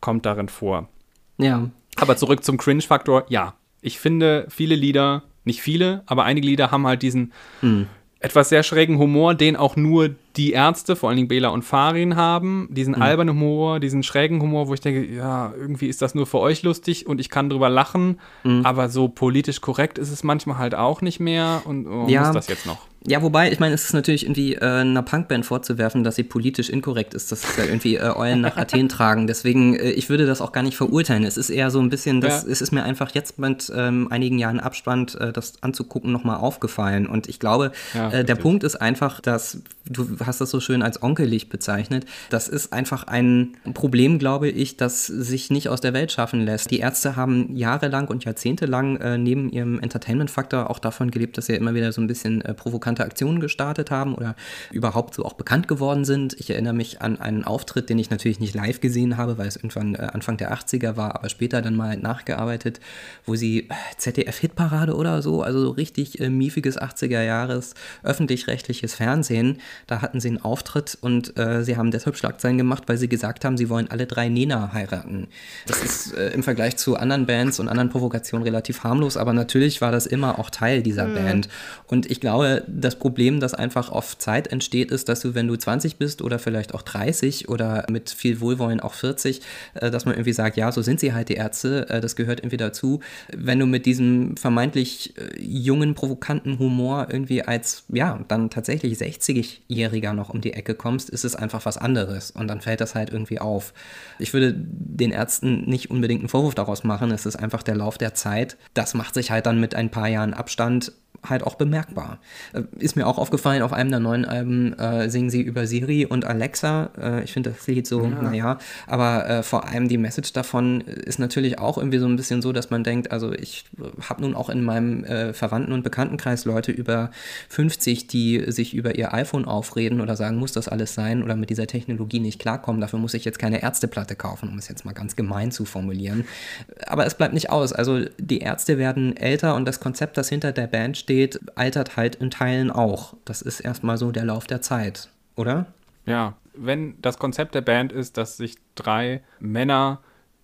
kommt darin vor. Ja. Aber zurück zum Cringe-Faktor. Ja, ich finde viele Lieder, nicht viele, aber einige Lieder haben halt diesen hm. Etwas sehr schrägen Humor, den auch nur die Ärzte, vor allen Dingen Bela und Farin, haben. Diesen hm. albernen Humor, diesen schrägen Humor, wo ich denke, ja, irgendwie ist das nur für euch lustig und ich kann drüber lachen, hm. aber so politisch korrekt ist es manchmal halt auch nicht mehr und oh, ja. muss das jetzt noch? Ja, wobei, ich meine, es ist natürlich irgendwie äh, einer Punkband vorzuwerfen, dass sie politisch inkorrekt ist, dass sie irgendwie äh, Eulen nach Athen tragen. Deswegen, äh, ich würde das auch gar nicht verurteilen. Es ist eher so ein bisschen, das, ja. es ist mir einfach jetzt mit ähm, einigen Jahren Abstand äh, das anzugucken nochmal aufgefallen. Und ich glaube, ja, äh, der Punkt ist einfach, dass, du hast das so schön als onkelig bezeichnet, das ist einfach ein Problem, glaube ich, das sich nicht aus der Welt schaffen lässt. Die Ärzte haben jahrelang und jahrzehntelang äh, neben ihrem Entertainment-Faktor auch davon gelebt, dass sie immer wieder so ein bisschen provokant provokante Aktionen gestartet haben oder überhaupt so auch bekannt geworden sind. Ich erinnere mich an einen Auftritt, den ich natürlich nicht live gesehen habe, weil es irgendwann äh, Anfang der 80er war, aber später dann mal nachgearbeitet, wo sie äh, ZDF-Hitparade oder so, also so richtig äh, miefiges 80er Jahres öffentlich-rechtliches Fernsehen. Da hatten sie einen Auftritt und äh, sie haben deshalb Schlagzeilen gemacht, weil sie gesagt haben, sie wollen alle drei Nena heiraten. Das ist äh, im Vergleich zu anderen Bands und anderen Provokationen relativ harmlos, aber natürlich war das immer auch Teil dieser mhm. Band. Und ich glaube, das Problem, das einfach auf Zeit entsteht, ist, dass du, wenn du 20 bist oder vielleicht auch 30 oder mit viel Wohlwollen auch 40, äh, dass man irgendwie sagt, ja, so sind sie halt die Ärzte, äh, das gehört irgendwie dazu. Wenn du mit diesem vermeintlich äh, jungen, provokanten Humor irgendwie als, ja, dann tatsächlich 60-Jähriger noch um die Ecke kommst, ist es einfach was anderes und dann fällt das halt irgendwie auf. Ich würde den Ärzten nicht unbedingt einen Vorwurf daraus machen, es ist einfach der Lauf der Zeit. Das macht sich halt dann mit ein paar Jahren Abstand halt auch bemerkbar. Äh, ist mir auch aufgefallen, auf einem der neuen Alben äh, singen sie über Siri und Alexa. Äh, ich finde das Lied so, ja. naja, aber äh, vor allem die Message davon ist natürlich auch irgendwie so ein bisschen so, dass man denkt, also ich habe nun auch in meinem äh, Verwandten- und Bekanntenkreis Leute über 50, die sich über ihr iPhone aufreden oder sagen, muss das alles sein oder mit dieser Technologie nicht klarkommen. Dafür muss ich jetzt keine Ärzteplatte kaufen, um es jetzt mal ganz gemein zu formulieren. Aber es bleibt nicht aus. Also die Ärzte werden älter und das Konzept, das hinter der Band steht, steht, altert halt in Teilen auch. Das ist erstmal so der Lauf der Zeit, oder? Ja, wenn das Konzept der Band ist, dass sich drei Männer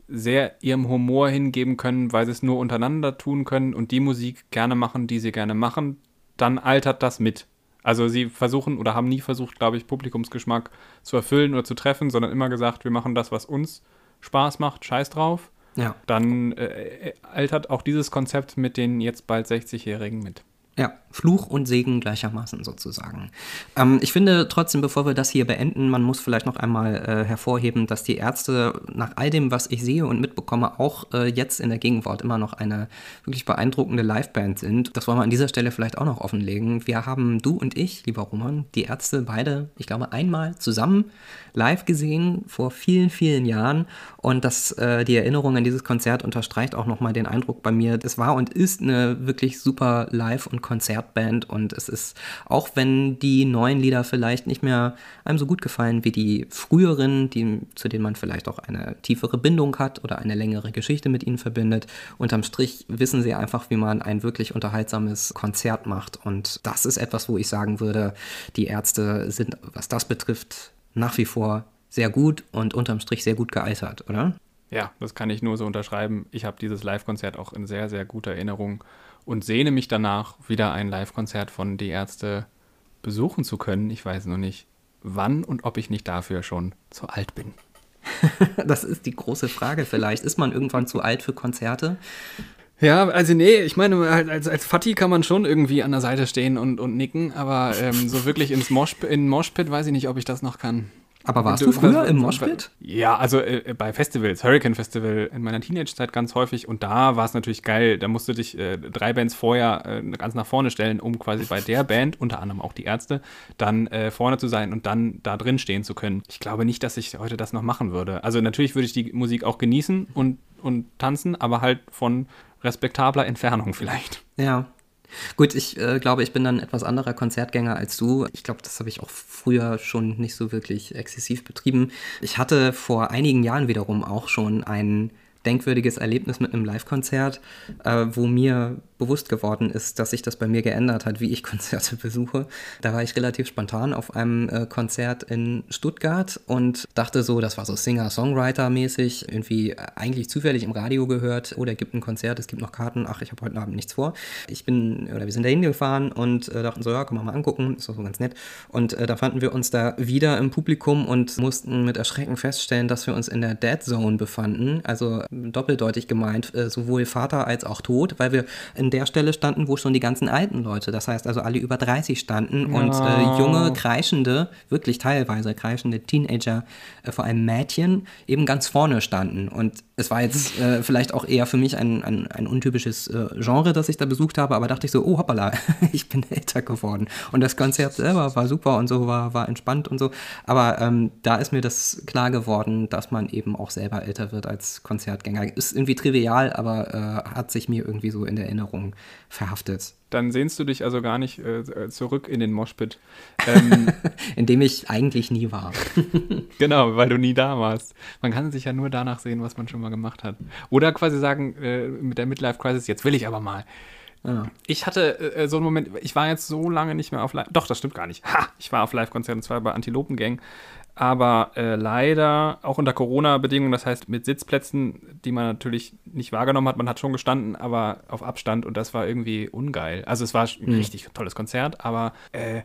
sehr ihrem Humor hingeben können, weil sie es nur untereinander tun können und die Musik gerne machen, die sie gerne machen, dann altert das mit. Also sie versuchen oder haben nie versucht, glaube ich, Publikumsgeschmack zu erfüllen oder zu treffen, sondern immer gesagt, wir machen das, was uns Spaß macht, scheiß drauf. Ja. Dann äh, altert auch dieses Konzept mit den jetzt bald 60-Jährigen mit. Ja, Fluch und Segen gleichermaßen sozusagen. Ähm, ich finde trotzdem, bevor wir das hier beenden, man muss vielleicht noch einmal äh, hervorheben, dass die Ärzte nach all dem, was ich sehe und mitbekomme, auch äh, jetzt in der Gegenwart immer noch eine wirklich beeindruckende Liveband sind. Das wollen wir an dieser Stelle vielleicht auch noch offenlegen. Wir haben, du und ich, lieber Roman, die Ärzte beide, ich glaube, einmal zusammen live gesehen vor vielen, vielen Jahren. Und das, äh, die Erinnerung an dieses Konzert unterstreicht auch nochmal den Eindruck bei mir. Es war und ist eine wirklich super Live- und Konzertband und es ist, auch wenn die neuen Lieder vielleicht nicht mehr einem so gut gefallen wie die früheren, die, zu denen man vielleicht auch eine tiefere Bindung hat oder eine längere Geschichte mit ihnen verbindet, unterm Strich wissen sie einfach, wie man ein wirklich unterhaltsames Konzert macht und das ist etwas, wo ich sagen würde, die Ärzte sind, was das betrifft, nach wie vor sehr gut und unterm Strich sehr gut gealtert, oder? Ja, das kann ich nur so unterschreiben. Ich habe dieses Live-Konzert auch in sehr, sehr guter Erinnerung und sehne mich danach, wieder ein Live-Konzert von Die Ärzte besuchen zu können. Ich weiß nur nicht, wann und ob ich nicht dafür schon zu alt bin. das ist die große Frage vielleicht. Ist man irgendwann zu alt für Konzerte? Ja, also nee, ich meine, als, als Fatih kann man schon irgendwie an der Seite stehen und, und nicken, aber ähm, so wirklich ins Mosh, in Moshpit weiß ich nicht, ob ich das noch kann. Aber warst du, früher im Moshpit? Ja, also äh, bei Festivals, Hurricane Festival in meiner Teenage-Zeit ganz häufig und da war es natürlich geil. Da musst du dich äh, drei Bands vorher äh, ganz nach vorne stellen, um quasi bei der Band, unter anderem auch die Ärzte, dann äh, vorne zu sein und dann da drin stehen zu können. Ich glaube nicht, dass ich heute das noch machen würde. Also natürlich würde ich die Musik auch genießen und, und tanzen, aber halt von respektabler Entfernung vielleicht. Ja, Gut, ich äh, glaube, ich bin dann etwas anderer Konzertgänger als du. Ich glaube, das habe ich auch früher schon nicht so wirklich exzessiv betrieben. Ich hatte vor einigen Jahren wiederum auch schon einen denkwürdiges Erlebnis mit einem Live-Konzert, äh, wo mir bewusst geworden ist, dass sich das bei mir geändert hat, wie ich Konzerte besuche. Da war ich relativ spontan auf einem äh, Konzert in Stuttgart und dachte so, das war so Singer-Songwriter-mäßig, irgendwie eigentlich zufällig im Radio gehört, oder oh, gibt ein Konzert, es gibt noch Karten, ach, ich habe heute Abend nichts vor. Ich bin, oder wir sind da hingefahren und äh, dachten so, ja, können wir mal angucken, ist doch so ganz nett. Und äh, da fanden wir uns da wieder im Publikum und mussten mit Erschrecken feststellen, dass wir uns in der Dead Zone befanden, also doppeldeutig gemeint, äh, sowohl Vater als auch Tod, weil wir in der Stelle standen, wo schon die ganzen alten Leute, das heißt also alle über 30 standen ja. und äh, junge, kreischende, wirklich teilweise kreischende Teenager, äh, vor allem Mädchen, eben ganz vorne standen. Und es war jetzt äh, vielleicht auch eher für mich ein, ein, ein untypisches äh, Genre, das ich da besucht habe, aber dachte ich so, oh hoppala, ich bin älter geworden. Und das Konzert selber war super und so, war, war entspannt und so. Aber ähm, da ist mir das klar geworden, dass man eben auch selber älter wird als Konzertgänger. Ist irgendwie trivial, aber äh, hat sich mir irgendwie so in der Erinnerung verhaftet. Dann sehnst du dich also gar nicht äh, zurück in den Moshpit. Ähm, in dem ich eigentlich nie war. genau, weil du nie da warst. Man kann sich ja nur danach sehen, was man schon mal gemacht hat. Oder quasi sagen, äh, mit der Midlife Crisis, jetzt will ich aber mal. Ja. Ich hatte äh, so einen Moment, ich war jetzt so lange nicht mehr auf Live. Doch, das stimmt gar nicht. Ha! Ich war auf Live-Konzerten, zwar bei Antilopen Gang, aber äh, leider auch unter Corona-Bedingungen, das heißt mit Sitzplätzen, die man natürlich nicht wahrgenommen hat. Man hat schon gestanden, aber auf Abstand und das war irgendwie ungeil. Also es war ein mhm. richtig tolles Konzert, aber äh,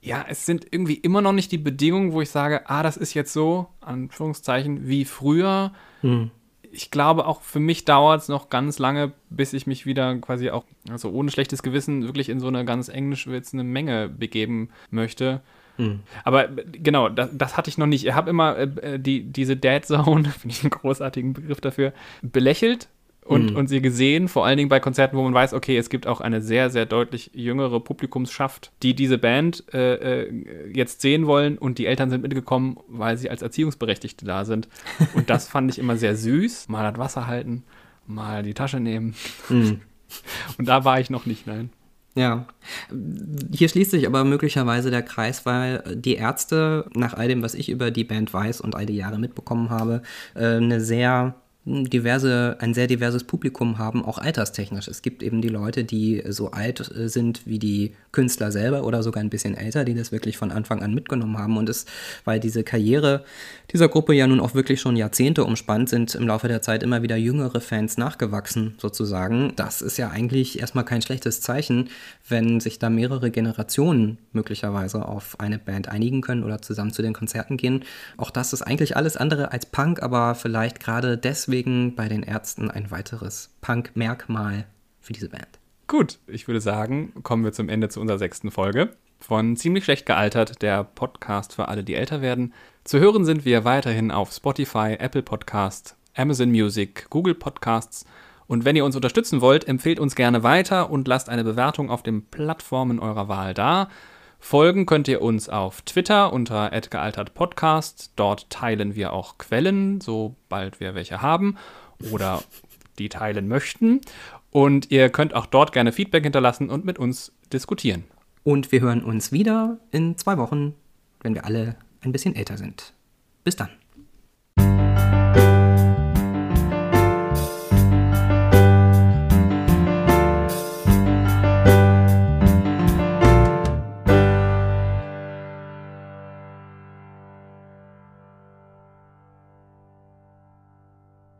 ja, es sind irgendwie immer noch nicht die Bedingungen, wo ich sage, ah, das ist jetzt so, Anführungszeichen, wie früher. Mhm. Ich glaube, auch für mich dauert es noch ganz lange, bis ich mich wieder quasi auch, also ohne schlechtes Gewissen, wirklich in so eine ganz englisch witzende Menge begeben möchte. Mhm. Aber genau, das, das, hatte ich noch nicht. Ich habe immer äh, die, diese Dead Zone, finde ich einen großartigen Begriff dafür, belächelt und, mhm. und sie gesehen, vor allen Dingen bei Konzerten, wo man weiß, okay, es gibt auch eine sehr, sehr deutlich jüngere Publikumsschaft, die diese Band äh, äh, jetzt sehen wollen und die Eltern sind mitgekommen, weil sie als Erziehungsberechtigte da sind. Und das fand ich immer sehr süß. Mal das Wasser halten, mal die Tasche nehmen. Mhm. Und da war ich noch nicht, nein. Ja, hier schließt sich aber möglicherweise der Kreis, weil die Ärzte, nach all dem, was ich über die Band weiß und all die Jahre mitbekommen habe, äh, eine sehr diverse, ein sehr diverses Publikum haben, auch alterstechnisch. Es gibt eben die Leute, die so alt äh, sind wie die Künstler selber oder sogar ein bisschen älter, die das wirklich von Anfang an mitgenommen haben. Und es, weil diese Karriere dieser Gruppe ja nun auch wirklich schon Jahrzehnte umspannt, sind im Laufe der Zeit immer wieder jüngere Fans nachgewachsen, sozusagen. Das ist ja eigentlich erstmal kein schlechtes Zeichen, wenn sich da mehrere Generationen möglicherweise auf eine Band einigen können oder zusammen zu den Konzerten gehen. Auch das ist eigentlich alles andere als Punk, aber vielleicht gerade deswegen deswegen bei den Ärzten ein weiteres Punk-Merkmal für diese Band. Gut, ich würde sagen, kommen wir zum Ende zu unserer sechsten Folge von Ziemlich schlecht gealtert, der Podcast für alle, die älter werden. Zu hören sind wir weiterhin auf Spotify, Apple Podcast, Amazon Music, Google Podcasts. Und wenn ihr uns unterstützen wollt, empfehlt uns gerne weiter und lasst eine Bewertung auf den Plattformen eurer Wahl da. Folgen könnt ihr uns auf Twitter unter @gealtertpodcast. Dort teilen wir auch Quellen, sobald wir welche haben oder die teilen möchten. Und ihr könnt auch dort gerne Feedback hinterlassen und mit uns diskutieren. Und wir hören uns wieder in zwei Wochen, wenn wir alle ein bisschen älter sind. Bis dann.